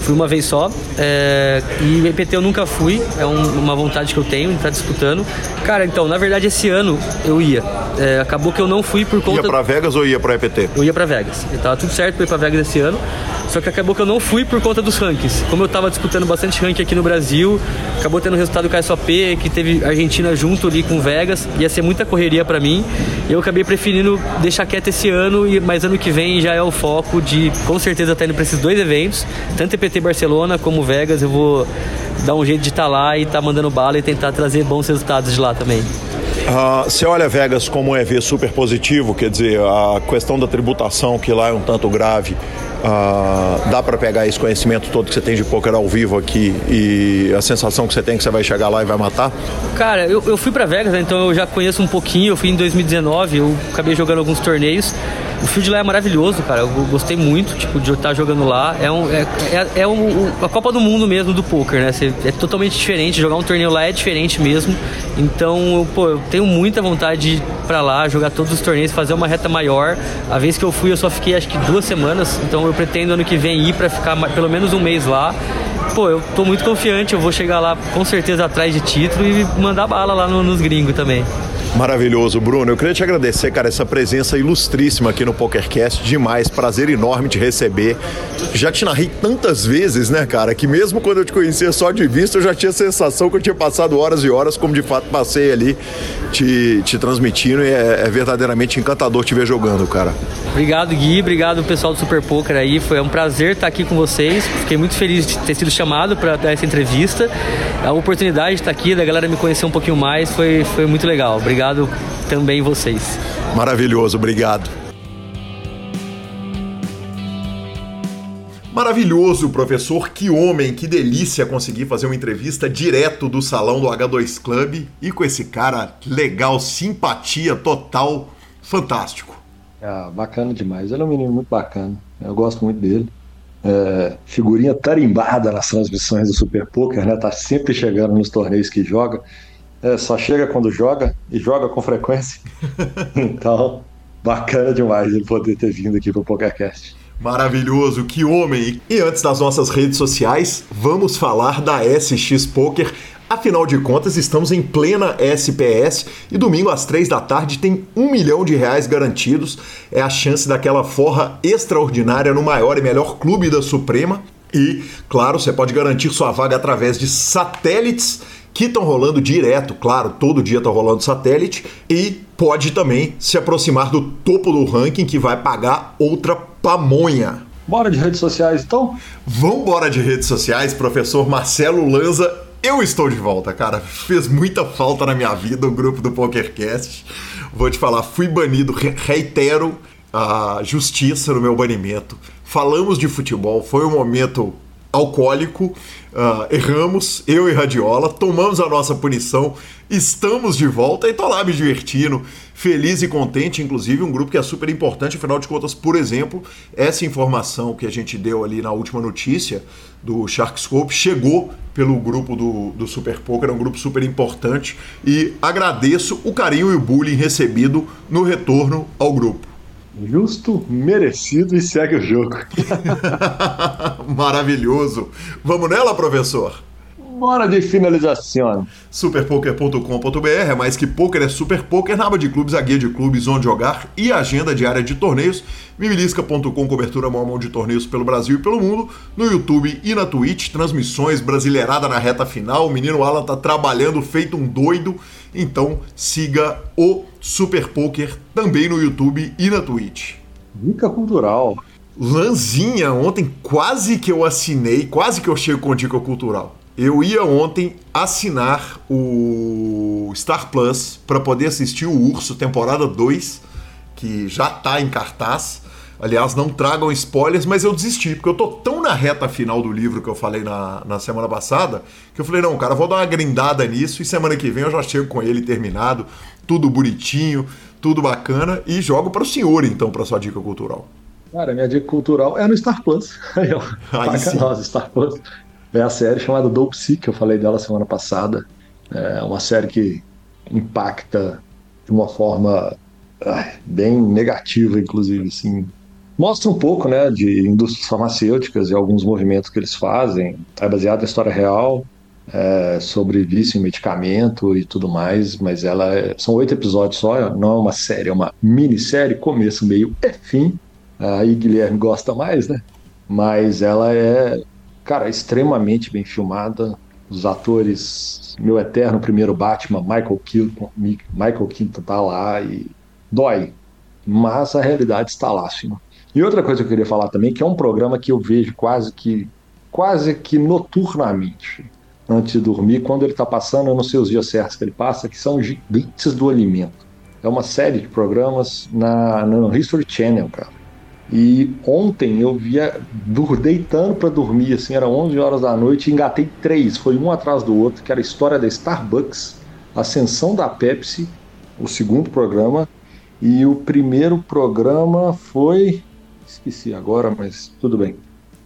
Fui uma vez só. É, e o EPT eu nunca fui, é um, uma vontade que eu tenho de estar disputando. Cara, então, na verdade esse ano eu ia. É, acabou que eu não fui por conta. Ia para Vegas ou ia para EPT? Eu ia para Vegas. Eu tava tudo certo para ir para Vegas esse ano. Só que acabou que eu não fui por conta dos rankings. Como eu tava disputando bastante ranking aqui no Brasil, acabou tendo resultado do KSOP, que teve Argentina junto ali com Vegas, ia ser muita correria para mim. E eu acabei preferindo deixar quieto esse ano, mas ano que vem já é o foco de com certeza estar tá indo para esses dois eventos, tanto EPT Barcelona como Vegas. Eu vou dar um jeito de estar tá lá e estar tá mandando bala e tentar trazer bons resultados de lá também. Uh, você olha Vegas como um EV super positivo, quer dizer, a questão da tributação que lá é um tanto grave, uh, dá para pegar esse conhecimento todo que você tem de poker ao vivo aqui e a sensação que você tem que você vai chegar lá e vai matar? Cara, eu, eu fui para Vegas, né, então eu já conheço um pouquinho, eu fui em 2019, eu acabei jogando alguns torneios o field lá é maravilhoso, cara. Eu gostei muito, tipo, de estar jogando lá. É, um, é, é, é um, a Copa do Mundo mesmo do poker, né? é totalmente diferente. Jogar um torneio lá é diferente mesmo. Então, pô, eu tenho muita vontade de ir pra lá, jogar todos os torneios, fazer uma reta maior. A vez que eu fui, eu só fiquei acho que duas semanas. Então, eu pretendo ano que vem ir para ficar pelo menos um mês lá. Pô, eu tô muito confiante, eu vou chegar lá com certeza atrás de título e mandar bala lá no, nos gringos também. Maravilhoso, Bruno. Eu queria te agradecer, cara, essa presença ilustríssima aqui no PokerCast. Demais, prazer enorme te receber. Já te narrei tantas vezes, né, cara, que mesmo quando eu te conhecia só de vista, eu já tinha a sensação que eu tinha passado horas e horas, como de fato passei ali te, te transmitindo. E é, é verdadeiramente encantador te ver jogando, cara. Obrigado, Gui. Obrigado, pessoal do Super Poker aí. Foi um prazer estar aqui com vocês. Fiquei muito feliz de ter sido chamado para dar essa entrevista. A oportunidade de estar aqui, da galera me conhecer um pouquinho mais, foi, foi muito legal. Obrigado obrigado também vocês. Maravilhoso, obrigado. Maravilhoso, professor. Que homem, que delícia conseguir fazer uma entrevista direto do salão do H2 Club e com esse cara legal, simpatia total, fantástico. Ah, bacana demais. Ele é um menino muito bacana. Eu gosto muito dele. É, figurinha tarimbada nas transmissões do Super Poker, né? Tá sempre chegando nos torneios que joga. É, só chega quando joga e joga com frequência. então, bacana demais ele poder ter vindo aqui para o PokerCast. Maravilhoso, que homem! E antes das nossas redes sociais, vamos falar da SX Poker. Afinal de contas, estamos em plena SPS e domingo às três da tarde tem um milhão de reais garantidos. É a chance daquela forra extraordinária no maior e melhor clube da Suprema. E, claro, você pode garantir sua vaga através de satélites que estão rolando direto, claro, todo dia está rolando satélite, e pode também se aproximar do topo do ranking que vai pagar outra pamonha. Bora de redes sociais então? Vambora de redes sociais, professor Marcelo Lanza. Eu estou de volta, cara. Fez muita falta na minha vida o grupo do PokerCast. Vou te falar, fui banido, reitero a justiça no meu banimento. Falamos de futebol, foi um momento alcoólico, uh, erramos, eu e Radiola, tomamos a nossa punição, estamos de volta e tô lá me divertindo, feliz e contente, inclusive um grupo que é super importante, afinal de contas, por exemplo, essa informação que a gente deu ali na última notícia do Sharkscope chegou pelo grupo do, do Super Poker, é um grupo super importante e agradeço o carinho e o bullying recebido no retorno ao grupo. Justo, merecido e segue o jogo. Maravilhoso. Vamos nela, professor? Bora de finalização. Superpoker.com.br é mais que poker, é super poker, na aba de clubes, a guia de clubes, onde jogar e agenda diária de torneios. Mimilisca.com, cobertura mão a mão de torneios pelo Brasil e pelo mundo. No YouTube e na Twitch, transmissões brasileirada na reta final. O menino Alan tá trabalhando feito um doido. Então siga o Super Poker também no YouTube e na Twitch. Dica cultural. Lanzinha, ontem quase que eu assinei, quase que eu chego com dica cultural. Eu ia ontem assinar o Star Plus para poder assistir o Urso temporada 2, que já tá em cartaz. Aliás, não tragam spoilers, mas eu desisti, porque eu tô tão na reta final do livro que eu falei na, na semana passada, que eu falei, não, cara, vou dar uma grindada nisso e semana que vem eu já chego com ele terminado, tudo bonitinho, tudo bacana, e jogo para o senhor, então, para sua dica cultural. Cara, minha dica cultural é no Star Plus. Aí, ó. Aí Star Plus. É a série chamada Dope Sick, que eu falei dela semana passada. É uma série que impacta de uma forma bem negativa, inclusive, assim, mostra um pouco né, de indústrias farmacêuticas e alguns movimentos que eles fazem. É baseado em história real, é, sobre vício em medicamento e tudo mais, mas ela é, são oito episódios só, não é uma série, é uma minissérie, começo, meio e fim. Aí Guilherme gosta mais, né? Mas ela é, cara, extremamente bem filmada. Os atores, meu eterno primeiro Batman, Michael Keaton, Michael Keaton tá lá e dói, mas a realidade está lá, assim. E outra coisa que eu queria falar também, que é um programa que eu vejo quase que quase que noturnamente antes de dormir, quando ele está passando, eu não sei os dias certos que ele passa, que são Gigantes do Alimento. É uma série de programas na, no History Channel, cara. E ontem eu via deitando para dormir, assim, era 11 horas da noite, e engatei três, foi um atrás do outro, que era a história da Starbucks, Ascensão da Pepsi, o segundo programa, e o primeiro programa foi esqueci agora, mas tudo bem.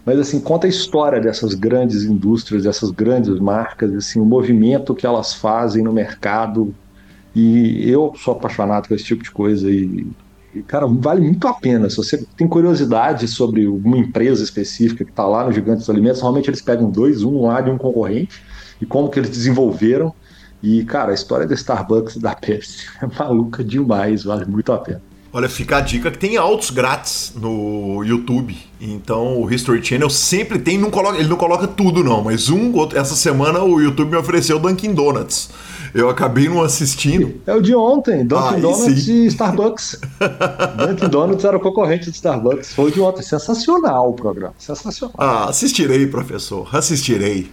Mas assim, conta a história dessas grandes indústrias, dessas grandes marcas, assim, o movimento que elas fazem no mercado. E eu sou apaixonado com esse tipo de coisa e, e cara, vale muito a pena. Se você tem curiosidade sobre uma empresa específica que está lá no Gigantes dos Alimentos, normalmente eles pegam dois, um lá de um concorrente, e como que eles desenvolveram E, cara, a história da Starbucks e da Pepsi é maluca demais, vale muito a pena. Olha, fica a dica que tem autos grátis no YouTube. Então o History Channel sempre tem, não coloca, ele não coloca tudo não, mas um outro, essa semana o YouTube me ofereceu Dunkin Donuts. Eu acabei não assistindo. É o de ontem, Dunkin ah, Donuts sim. e Starbucks. Dunkin Donuts era o concorrente de Starbucks. Foi o de ontem. Sensacional o programa. Sensacional. Ah, assistirei, professor. Assistirei.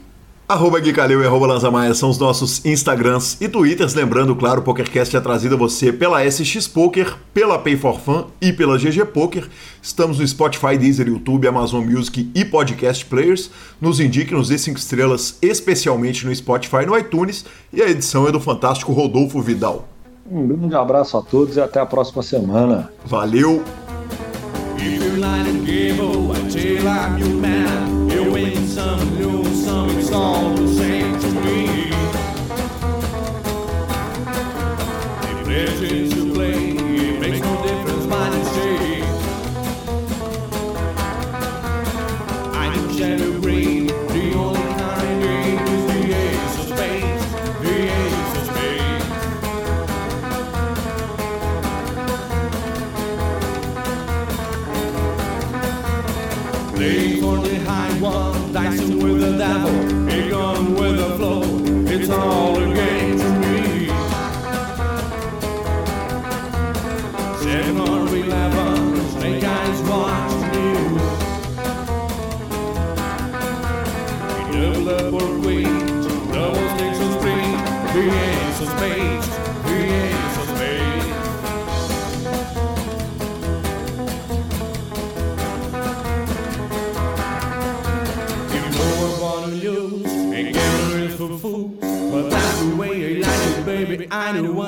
Arroba Gui Calil e arroba Lanzamaia são os nossos Instagrams e Twitters. Lembrando, claro, o PokerCast é trazido a você pela SX Poker, pela Pay for Fun e pela GG Poker. Estamos no Spotify, Deezer, YouTube, Amazon Music e Podcast Players. Nos indique, nos dê 5 estrelas, especialmente no Spotify e no iTunes. E a edição é do fantástico Rodolfo Vidal. Um grande abraço a todos e até a próxima semana. Valeu! some new, some it's all the same to me. They blend to